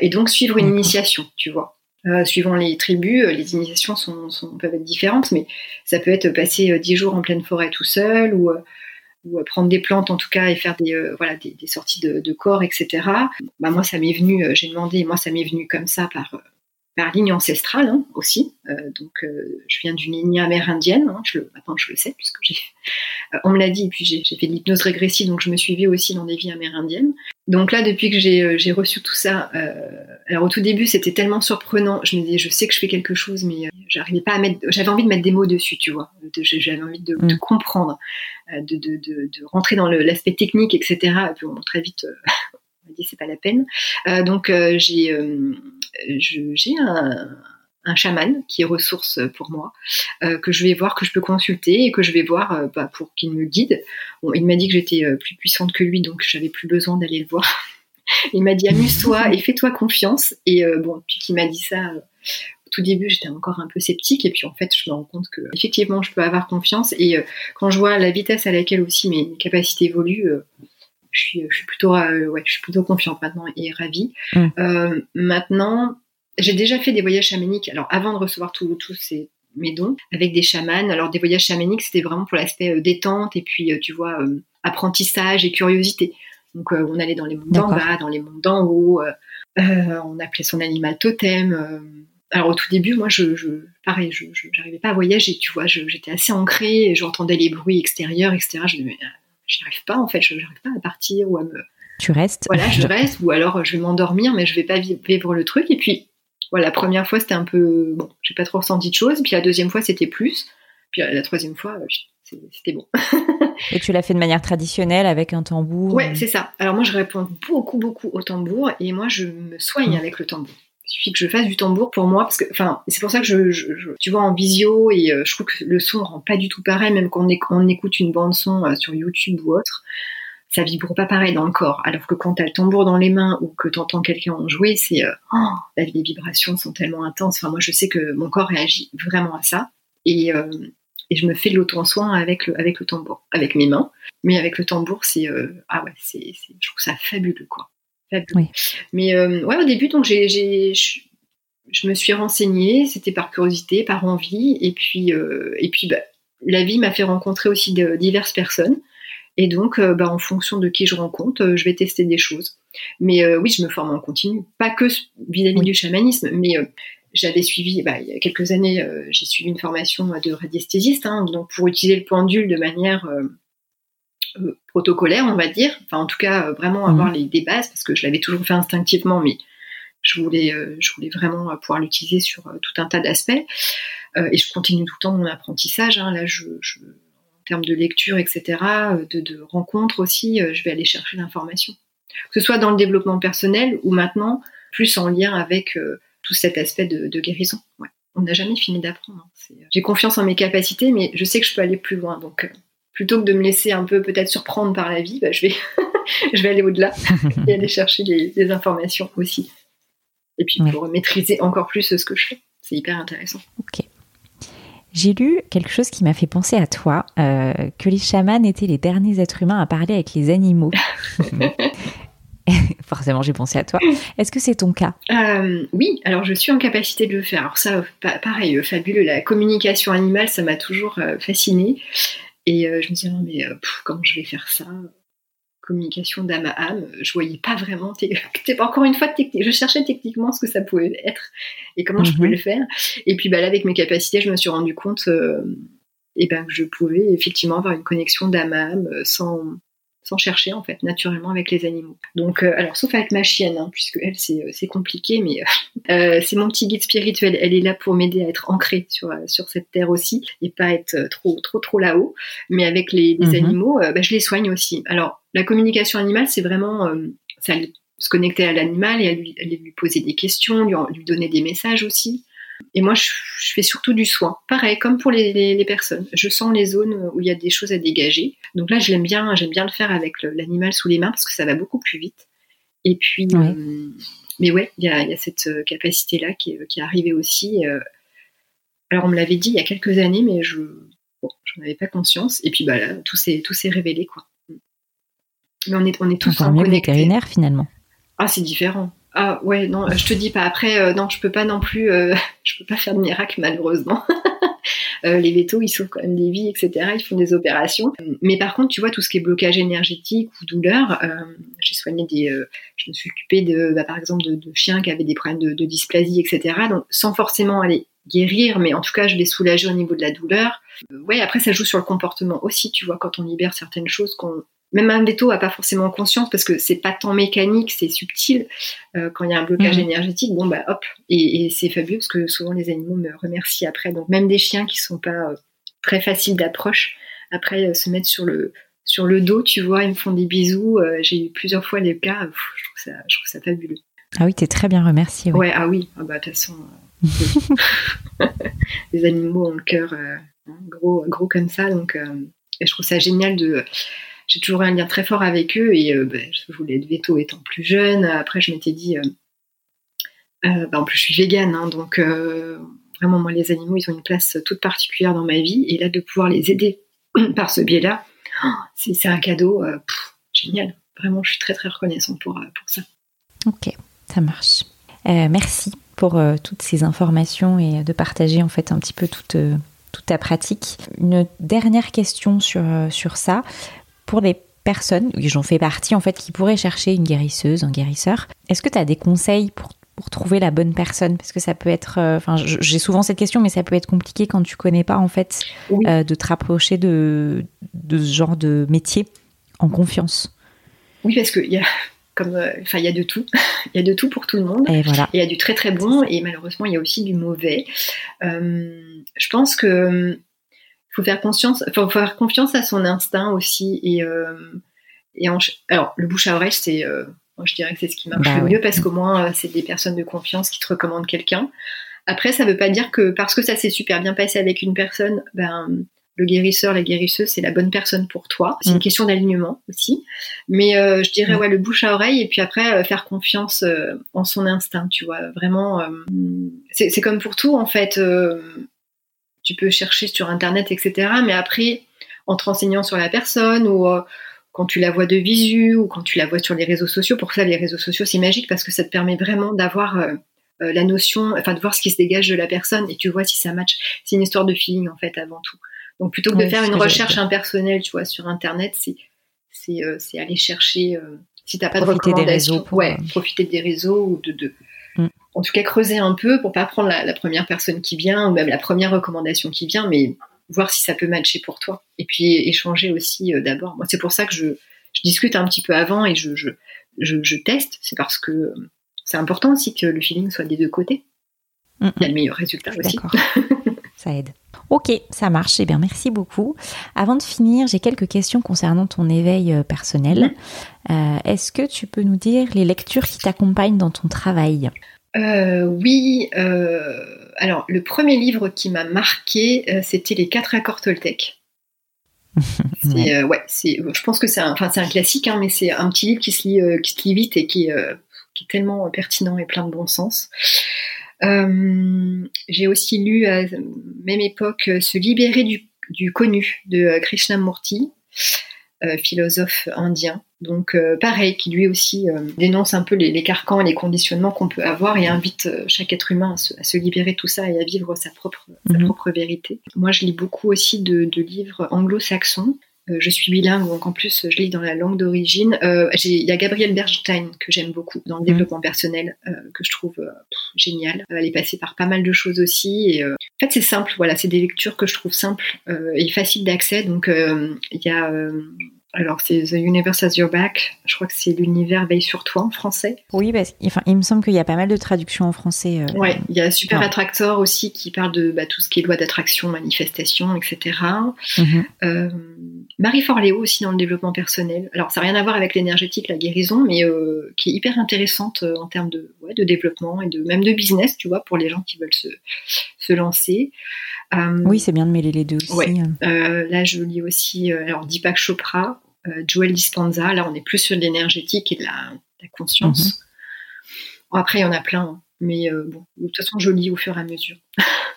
et donc suivre une initiation, tu vois. Euh, suivant les tribus, euh, les initiations sont, peuvent être différentes, mais ça peut être passer euh, dix jours en pleine forêt tout seul ou, prendre des plantes en tout cas et faire des, voilà, des, sorties de, corps, etc. Bah, moi, ça m'est venu, j'ai demandé, moi, ça m'est venu comme ça par, par ligne ancestrale hein, aussi. donc, je viens d'une lignée amérindienne, hein, je maintenant je le sais, puisque j'ai, on me l'a dit, et puis j'ai, fait de l'hypnose régressive, donc je me suis vue aussi dans des vies amérindiennes. Donc là, depuis que j'ai, euh, reçu tout ça, euh, alors au tout début, c'était tellement surprenant. Je me disais, je sais que je fais quelque chose, mais euh, j'arrivais pas à mettre. J'avais envie de mettre des mots dessus, tu vois. J'avais envie de, mm. comprendre, de, de, rentrer dans l'aspect technique, etc. Et puis très vite, on m'a dit c'est pas la peine. donc j'ai, j'ai un un chaman qui est ressource pour moi, euh, que je vais voir, que je peux consulter et que je vais voir euh, bah, pour qu'il me guide. Il m'a dit que j'étais euh, plus puissante que lui, donc j'avais plus besoin d'aller le voir. il m'a dit amuse-toi et fais-toi confiance. Et bon, puis qu'il m'a dit ça au tout début, j'étais encore un peu sceptique, et puis en fait, je me rends compte que effectivement, je peux avoir confiance. Et quand je vois la vitesse à laquelle aussi mes capacités évoluent, je suis, je suis plutôt, ouais, je suis plutôt confiante maintenant et ravie. Mmh. maintenant, j'ai déjà fait des voyages chamaniques, alors avant de recevoir tous ces mes dons, avec des chamans. Alors des voyages chamaniques, c'était vraiment pour l'aspect euh, détente et puis, euh, tu vois, euh, apprentissage et curiosité. Donc on allait dans les mondes d'en bas, dans les mondes d'en haut, on appelait son animal totem. alors au tout début, moi, je, je pareil, je n'arrivais pas à voyager, tu vois, j'étais assez ancrée, j'entendais les bruits extérieurs, etc. Je n'y arrive pas en fait, je n'arrive pas à partir ou à me... Tu restes Voilà, je reste, ou alors je vais m'endormir, mais je vais pas vivre le truc. Et puis voilà, la première fois, c'était un peu. Bon, j'ai pas trop ressenti de choses. Puis la deuxième fois, c'était plus. Puis la troisième fois, euh, c'était bon. et tu l'as fait de manière traditionnelle avec un tambour Ouais, c'est ça. Alors moi, je réponds beaucoup, beaucoup au tambour. Et moi, je me soigne mmh. avec le tambour. Il suffit que je fasse du tambour pour moi, parce que, enfin, c'est pour ça que je, tu vois, en visio, et euh, je trouve que le son rend pas du tout pareil, même quand on, écoute une bande son euh, sur YouTube ou autre ça vibre pas pareil dans le corps. Alors que quand tu as le tambour dans les mains ou que tu entends quelqu'un en jouer, c'est euh, oh, les vibrations sont tellement intenses. Enfin, moi, je sais que mon corps réagit vraiment à ça. Et, euh, et je me fais de l'auto-soin avec le, avec le tambour, avec mes mains. Mais avec le tambour, c'est euh, ah ouais, c'est, je trouve ça fabuleux quoi. Fabuleux. Mais ouais, au début, donc j'ai, j'ai je me suis renseignée, c'était par curiosité, par envie, et puis, et puis bah, la vie m'a fait rencontrer aussi de, diverses personnes. Et donc, euh, bah, en fonction de qui je rencontre, euh, je vais tester des choses. Mais euh, oui, je me forme en continu, pas que vis-à-vis du chamanisme, mais j'avais suivi, bah, il y a quelques années, j'ai suivi une formation de radiesthésiste, hein, donc pour utiliser le pendule de manière protocolaire, on va dire. Enfin, en tout cas, vraiment mmh. avoir les, des bases, parce que je l'avais toujours fait instinctivement, mais je voulais, je voulais vraiment pouvoir l'utiliser sur tout un tas d'aspects. et je continue tout le temps mon apprentissage. Hein. Là, je, je termes de lecture, etc., euh, de, rencontres aussi, euh, je vais aller chercher l'information. Que ce soit dans le développement personnel ou maintenant plus en lien avec euh, tout cet aspect de, guérison. On n'a jamais fini d'apprendre. Hein. J'ai confiance en mes capacités, mais je sais que je peux aller plus loin. Donc, plutôt que de me laisser un peu peut-être surprendre par la vie, bah, je, vais je vais aller au-delà et aller chercher des, informations aussi. Et puis pour maîtriser encore plus ce que je fais. C'est hyper intéressant. Ok. J'ai lu quelque chose qui m'a fait penser à toi, euh, que les chamans étaient les derniers êtres humains à parler avec les animaux. Forcément, j'ai pensé à toi. Est-ce que c'est ton cas? Euh, Oui, alors je suis en capacité de le faire. Alors ça, pareil, euh, fabuleux. La communication animale, ça m'a toujours fascinée. Et je me disais, non, mais comment je vais faire ça? Communication d'âme à âme. Je voyais pas vraiment. Encore une fois, je cherchais techniquement ce que ça pouvait être et comment je pouvais mhm. le faire. Et puis bah, là, avec mes capacités, je me suis rendu compte euh, et ben, que je pouvais effectivement avoir une connexion d'âme à âme sans, sans chercher en fait naturellement avec les animaux. Donc euh, alors sauf avec ma chienne hein, puisque elle c'est euh, compliqué mais euh, c'est mon petit guide spirituel. Elle est là pour m'aider à être ancrée sur sur cette terre aussi et pas être trop trop trop là-haut. Mais avec les, mhm. animaux, bah, je les soigne aussi. Alors la communication animale c'est vraiment ça se connecter à l'animal et à lui, lui, poser des questions, lui, lui donner des messages aussi. Et moi, je, fais surtout du soin. Pareil, comme pour les, personnes. Je sens les zones où il y a des choses à dégager. Donc là, je l'aime bien, j'aime bien le faire avec l'animal sous les mains parce que ça va beaucoup plus vite. Et puis, euh, mais ouais, il y a, cette euh, capacité-là qui, est arrivée aussi. Euh. alors, on me l'avait dit il y a quelques années, mais je n'en avais pas conscience. Et puis, bah là, tout s'est révélé, quoi. Mais on est, on est tous en vétérinaire, finalement. Ah, c'est différent. Ah ouais, non, je te dis pas. Après, euh, non, je peux pas non plus, euh, je peux pas faire de miracle malheureusement. Euh, les vétos, ils sauvent quand même des vies, etc. Ils font des opérations. Mais par contre, tu vois, tout ce qui est blocage énergétique ou douleur, j'ai soigné des, je me suis occupée de, bah, par exemple, de, chiens qui avaient des problèmes de, dysplasie, etc. Donc, sans forcément aller guérir, mais en tout cas, je les soulager au niveau de la douleur. ouais, après, ça joue sur le comportement aussi, tu vois, quand on libère certaines choses qu'on même un veto a pas forcément conscience parce que c'est pas tant mécanique, c'est subtil. Euh, quand il y a un blocage mhm. énergétique, bon bah hop, et, c'est fabuleux parce que souvent les animaux me remercient après. Donc même des chiens qui sont pas euh, très faciles d'approche, après euh, se mettre sur le sur le dos, tu vois, ils me font des bisous. J'ai eu plusieurs fois les cas, je, trouve ça, je trouve ça fabuleux. Ah oui, t'es très bien remercié. Ouais. ah oui, ah bah de toute façon, les animaux ont le cœur gros gros comme ça, donc je trouve ça génial de j'ai toujours un lien très fort avec eux et euh, ben, je voulais être veto étant plus jeune. Après, je m'étais dit, euh, euh, ben, en plus, je suis végane, hein, donc vraiment, moi, les animaux, ils ont une place toute particulière dans ma vie. Et là, de pouvoir les aider par ce biais-là, oh, c'est un cadeau génial. Vraiment, je suis très, très reconnaissante pour, pour ça. Ok, ça marche. merci pour toutes ces informations et de partager en fait un petit peu toute, toute ta pratique. Une dernière question sur, sur ça pour les personnes, j'en fais partie en fait, qui pourraient chercher une guérisseuse, un guérisseur, est-ce que tu as des conseils pour, pour, trouver la bonne personne? Parce que ça peut être, euh, enfin, j'ai souvent cette question, mais ça peut être compliqué quand tu connais pas en fait euh, de te rapprocher de, de ce genre de métier en confiance. Oui, parce qu'il y a comme euh, enfin il y a de tout. Il y a de tout pour tout le monde. Et voilà. Il y a du très très bon. Et malheureusement il y a aussi du mauvais. Je pense que faut faire conscience, faut faire confiance à son instinct aussi. Et, euh, et alors, le bouche à oreille, c'est, euh, je dirais que c'est ce qui marche bah le mieux parce qu'au moins, euh, c'est des personnes de confiance qui te recommandent quelqu'un. Après, ça veut pas dire que parce que ça s'est super bien passé avec une personne, ben, le guérisseur, la guérisseuse, c'est la bonne personne pour toi. C'est une mm. question d'alignement aussi. Mais je dirais, mm. ouais, le bouche à oreille et puis après, faire confiance en son instinct, tu vois. Vraiment, c'est comme pour tout, en fait tu peux chercher sur Internet, etc. Mais après, en te renseignant sur la personne ou euh, quand tu la vois de visu ou quand tu la vois sur les réseaux sociaux, pour ça, les réseaux sociaux, c'est magique parce que ça te permet vraiment d'avoir euh, euh, la notion, enfin, de voir ce qui se dégage de la personne et tu vois si ça match. C'est une histoire de feeling, en fait, avant tout. Donc, plutôt que de faire une recherche impersonnelle, tu vois, sur Internet, c'est, c'est, aller chercher, si t'as pas de recommandations, ouais, profiter des réseaux ou de, de en tout cas creuser un peu pour pas prendre la, première personne qui vient ou même la première recommandation qui vient, mais voir si ça peut matcher pour toi. Et puis échanger aussi euh, d'abord. Moi, c'est pour ça que je, discute un petit peu avant et je, je, teste. C'est parce que c'est important aussi que le feeling soit des deux côtés. Il y a le meilleur résultat aussi. ça aide. Ok, ça marche. Eh bien, merci beaucoup. Avant de finir, j'ai quelques questions concernant ton éveil euh, personnel. Euh, est-ce que tu peux nous dire les lectures qui t'accompagnent dans ton travail? Euh, oui, euh, alors le premier livre qui m'a marqué, euh, c'était Les quatre accords Toltec. ouais, ouais c'est, je pense que c'est un, un classique, hein, mais c'est un petit livre qui se lit, qui se lit vite et qui, qui, est tellement pertinent et plein de bon sens. j'ai aussi lu à même époque Se libérer du, du connu de Krishnamurti. Philosophe indien. Donc euh, pareil, qui lui aussi euh, dénonce un peu les, carcans et les conditionnements qu'on peut avoir et invite chaque être humain à se, libérer de tout ça et à vivre sa propre, sa mhm. propre vérité. Moi, je lis beaucoup aussi de, livres anglo-saxons. je suis bilingue, donc en plus je lis dans la langue d'origine. Il y a Gabrielle Bernstein que j'aime beaucoup dans le mmh. développement personnel, que je trouve génial. Elle est passée par pas mal de choses aussi. Et, en fait, c'est simple. Voilà, c'est des lectures que je trouve simples et faciles d'accès. Donc il y a alors, c'est The Universe Has Your Back. Je crois que c'est l'univers veille sur toi en français. Oui, parce enfin, il me semble qu'il y a pas mal de traductions en français. Euh, ouais, il y a Super Attractor aussi qui parle de bah, tout ce qui est loi d'attraction, manifestation, etc. Mhm. euh, Marie Forleo aussi dans le développement personnel. Alors, ça n'a rien à voir avec l'énergétique, la guérison, mais euh, qui est hyper intéressante euh, en termes de, ouais, de développement et de même de business, tu vois, pour les gens qui veulent se, se lancer. Euh, oui, c'est bien de mêler les deux aussi. Euh, là, je lis aussi euh, alors Deepak Chopra, Joel Dispenza. Là, on est plus sur l'énergétique et de la, conscience. Mhm. après, il y en a plein, hein. mais bon, de toute façon, je lis au fur et à mesure.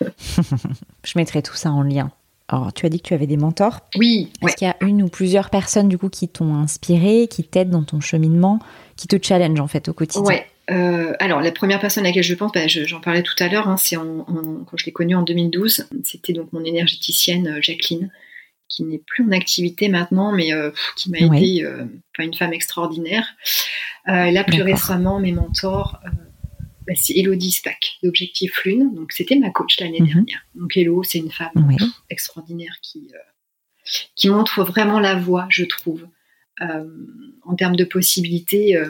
je mettrai tout ça en lien. Alors, tu as dit que tu avais des mentors. Oui. Est-ce qu'il y a une ou plusieurs personnes du coup qui t'ont inspiré, qui t'aident dans ton cheminement, qui te challenge en fait au quotidien? Ouais. Euh, alors, la première personne à laquelle je pense, bah, j'en parlais tout à l'heure, hein, c'est quand je l'ai connue en 2012. C'était donc mon énergéticienne euh, Jacqueline, qui n'est plus en activité maintenant, mais euh, qui m'a aidée, une femme extraordinaire. là, plus récemment, mes mentors, bah, c'est Elodie Stack d'Objectif Lune. Donc, c'était ma coach l'année mhm. dernière. Donc, Elo, c'est une femme extraordinaire qui, qui montre vraiment la voie, je trouve. en termes de possibilités,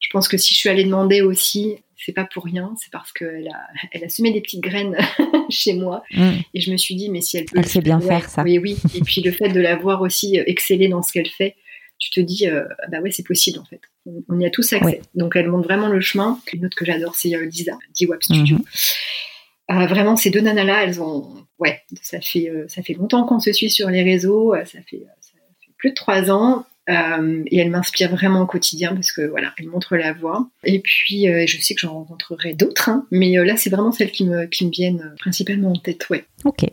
je pense que si je suis allée demander aussi, c'est pas pour rien, c'est parce qu'elle a, elle a semé des petites graines chez moi. Mm. Et je me suis dit, mais si elle peut. Elle sait bien faire ça. Oui, oui. Et puis le fait de la voir aussi euh, exceller dans ce qu'elle fait, tu te dis, euh, bah ouais, c'est possible en fait. On, y a tous accès. Donc elle montre vraiment le chemin. Une autre que j'adore, c'est euh, Lisa, D-Web Studio. Mhm. vraiment, ces deux nanas-là, elles ont. Ouais, ça fait, ça fait longtemps qu'on se suit sur les réseaux. Ça fait, ça fait plus de trois ans. Euh, et elle m'inspire vraiment au quotidien parce que voilà, elle montre la voie. Et puis, euh, je sais que j'en rencontrerai d'autres, hein, mais euh, là, c'est vraiment celles qui me, qui me viennent principalement en tête, ouais. Ok.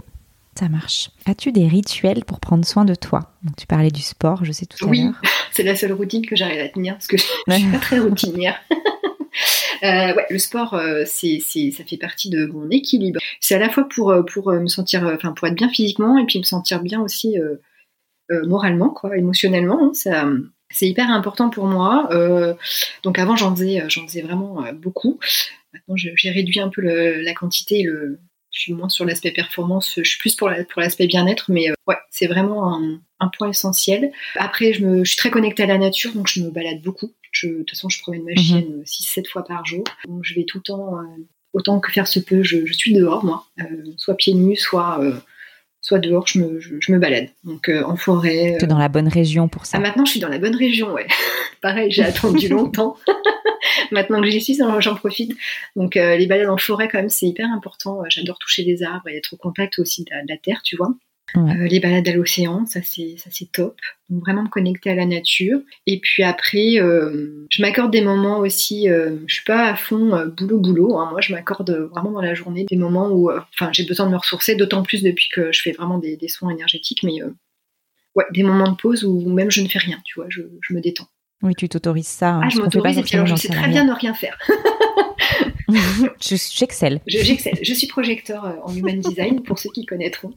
Ça marche. As-tu des rituels pour prendre soin de toi? Donc, Tu parlais du sport, je sais tout à l'heure. Oui, c'est la seule routine que j'arrive à tenir parce que je suis pas très routinière. ouais, le sport, c'est, ça fait partie de mon équilibre. C'est à la fois pour, pour me sentir, enfin pour être bien physiquement et puis me sentir bien aussi euh, moralement, quoi, émotionnellement. Hein, ça, c'est hyper important pour moi. Euh, donc avant, j'en faisais, j'en faisais vraiment euh, beaucoup. Maintenant, j'ai réduit un peu la quantité. Le, je suis moins sur l'aspect performance. Je suis plus pour l'aspect bien-être, mais ouais, c'est vraiment un, point essentiel. Après, je, me, je suis très connectée à la nature, donc je me balade beaucoup. Je, de toute façon, je promène ma mhm. chienne 6-7 fois par jour. Donc je vais tout le temps, autant que faire se peut, je, je suis dehors, moi, soit pieds nus, soit soit dehors, je me, je, me balade. Donc euh, en forêt. Tu es dans la bonne région pour ça. Ah, maintenant, je suis dans la bonne région, ouais. Pareil, j'ai attendu longtemps. maintenant que j'y suis, j'en profite. Donc euh, les balades en forêt, quand même, c'est hyper important. J'adore toucher les arbres et être au contact aussi de la terre, tu vois. Euh, les balades à l'océan, ça c'est ça c'est top. Donc vraiment me connecter à la nature. Et puis après, euh, je m'accorde des moments aussi. Euh, je suis pas à fond boulot boulot. Hein. Moi, je m'accorde vraiment dans la journée des moments où, enfin, j'ai besoin de me ressourcer. D'autant plus depuis que je fais vraiment des, soins énergétiques, mais ouais, des moments de pause où même je ne fais rien. Tu vois, je, je me détends. Oui, tu t'autorises ça. Hein. Ah, je m'autorise et puis alors je sais très bien ne rien faire. J'excelle. J'excelle. Je suis projecteur euh, en human design pour ceux qui connaîtront.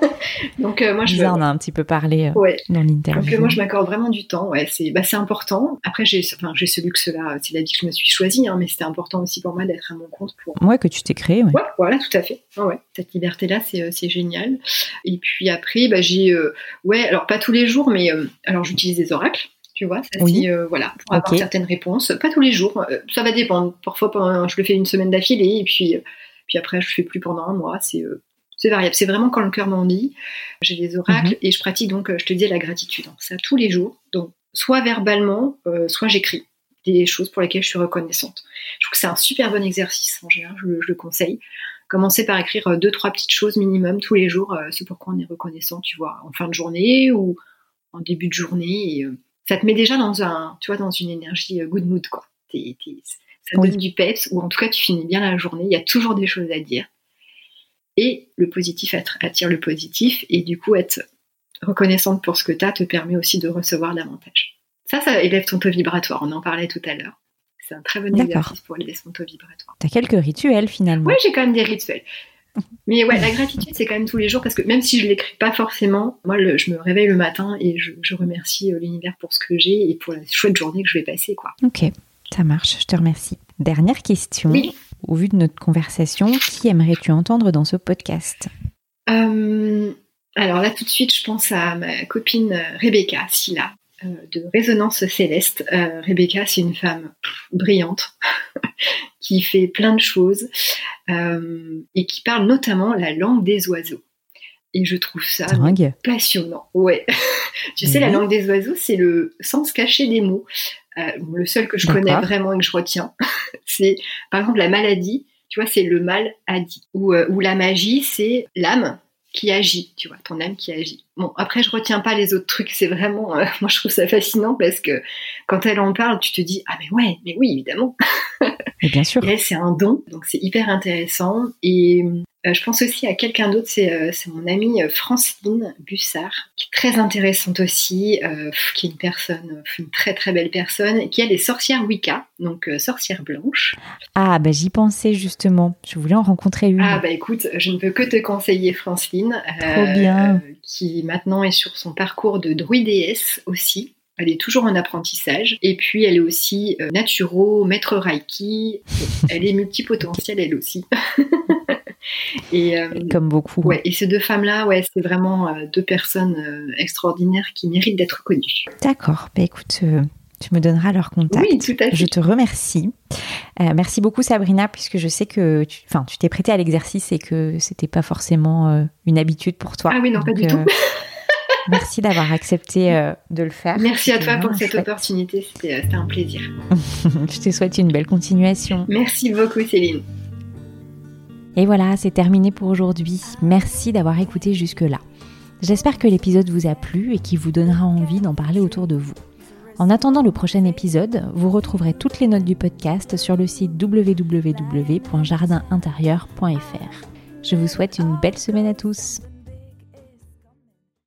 Donc euh, moi je. On a un petit peu parlé euh, dans l'interview. Donc moi je m'accorde vraiment du temps. Ouais, c'est bah, important. Après j'ai enfin, j'ai ce luxe-là. C'est la vie que je me suis choisie, hein, mais c'était important aussi pour moi d'être à mon compte pour. Ouais, que tu t'es créé. Ouais. ouais. voilà, tout à fait. ouais. Cette liberté-là, c'est génial. Et puis après, bah, j'ai ouais, alors pas tous les jours, mais alors j'utilise des oracles tu vois. Ça, euh, voilà, pour avoir certaines réponses. Pas tous les jours, euh, ça va dépendre. Parfois, je le fais une semaine d'affilée, et puis, euh, puis après, je le fais plus pendant un mois. C'est c'est variable. C'est vraiment quand le cœur m'en dit. J'ai des oracles mhm. et je pratique donc, je te disais, la gratitude. Ça tous les jours. Donc, soit verbalement, soit j'écris des choses pour lesquelles je suis reconnaissante. Je trouve que c'est un super bon exercice. En général, je, le conseille. Commencer par écrire deux, trois petites choses minimum tous les jours. c'est pourquoi on est reconnaissant, tu vois, en fin de journée ou en début de journée. Et, ça te met déjà dans un, tu vois, dans une énergie euh, good mood, quoi. ça donne du peps, ou en tout cas, tu finis bien la journée. Il y a toujours des choses à dire. Et le positif attire le positif, et du coup, être reconnaissante pour ce que tu as te permet aussi de recevoir davantage. Ça, ça élève ton taux vibratoire. On en parlait tout à l'heure. C'est un très bon exercice pour élever son taux vibratoire. Tu as quelques rituels finalement. Oui, j'ai quand même des rituels. Mais ouais, la gratitude, c'est quand même tous les jours parce que même si je l'écris pas forcément, moi, je me réveille le matin et je, remercie euh, l'univers pour ce que j'ai et pour la chouette journée que je vais passer, quoi. Ok, ça marche, je te remercie. Dernière question. Au vu de notre conversation, qui aimerais-tu entendre dans ce podcast? Euh, Alors là, tout de suite, je pense à ma copine euh, Rebecca Silla, de Résonance Céleste. Euh, Rebecca, c'est une femme brillante qui fait plein de choses euh, et qui parle notamment la langue des oiseaux. Et je trouve ça passionnant. Ouais. tu sais, la langue des oiseaux, c'est le sens caché des mots. le seul que je connais vraiment et que je retiens, c'est par exemple la maladie. Tu vois, c'est le mal a dit. Ou, ou la magie, c'est l'âme qui agit, tu vois, ton âme qui agit. Bon, après, je retiens pas les autres trucs, c'est vraiment, euh, moi je trouve ça fascinant parce que quand elle en parle, tu te dis, ah mais ouais, mais oui, évidemment. Et bien sûr. Et c'est un don, donc c'est hyper intéressant. Et je pense aussi à quelqu'un d'autre, c'est euh, mon amie euh, Francine Bussard, qui est très intéressante aussi, qui est une personne, une très très belle personne, qui a des sorcières Wicca, donc sorcières blanches. Ah, bah j'y pensais justement, je voulais en rencontrer une. Ah, bah écoute, je ne peux que te conseiller Francine. Trop bien. qui maintenant est sur son parcours de druidéesse aussi. Elle est toujours en apprentissage. Et puis, elle est aussi naturo, maître Reiki. elle est multipotentielle, elle aussi. Et, euh, Comme beaucoup. Ouais, et ces deux femmes-là, ouais, c'est vraiment euh, deux personnes euh, extraordinaires qui méritent d'être connues. D'accord. Bah, écoute, tu me donneras leur contact. Oui, tout à fait. Je te remercie. merci beaucoup Sabrina, puisque je sais que tu tu t'es prêtée à l'exercice et que c'était pas forcément une habitude pour toi. Ah oui, non, pas du tout. merci d'avoir accepté de le faire. Merci à toi pour cette opportunité, c'était un plaisir. je te souhaite une belle continuation. Merci beaucoup Céline. Et voilà, c'est terminé pour aujourd'hui. Merci d'avoir écouté jusque-là. J'espère que l'épisode vous a plu et qu'il vous donnera envie d'en parler autour de vous. En attendant le prochain épisode, vous retrouverez toutes les notes du podcast sur le site www.jardinintérieur.fr. Je vous souhaite une belle semaine à tous.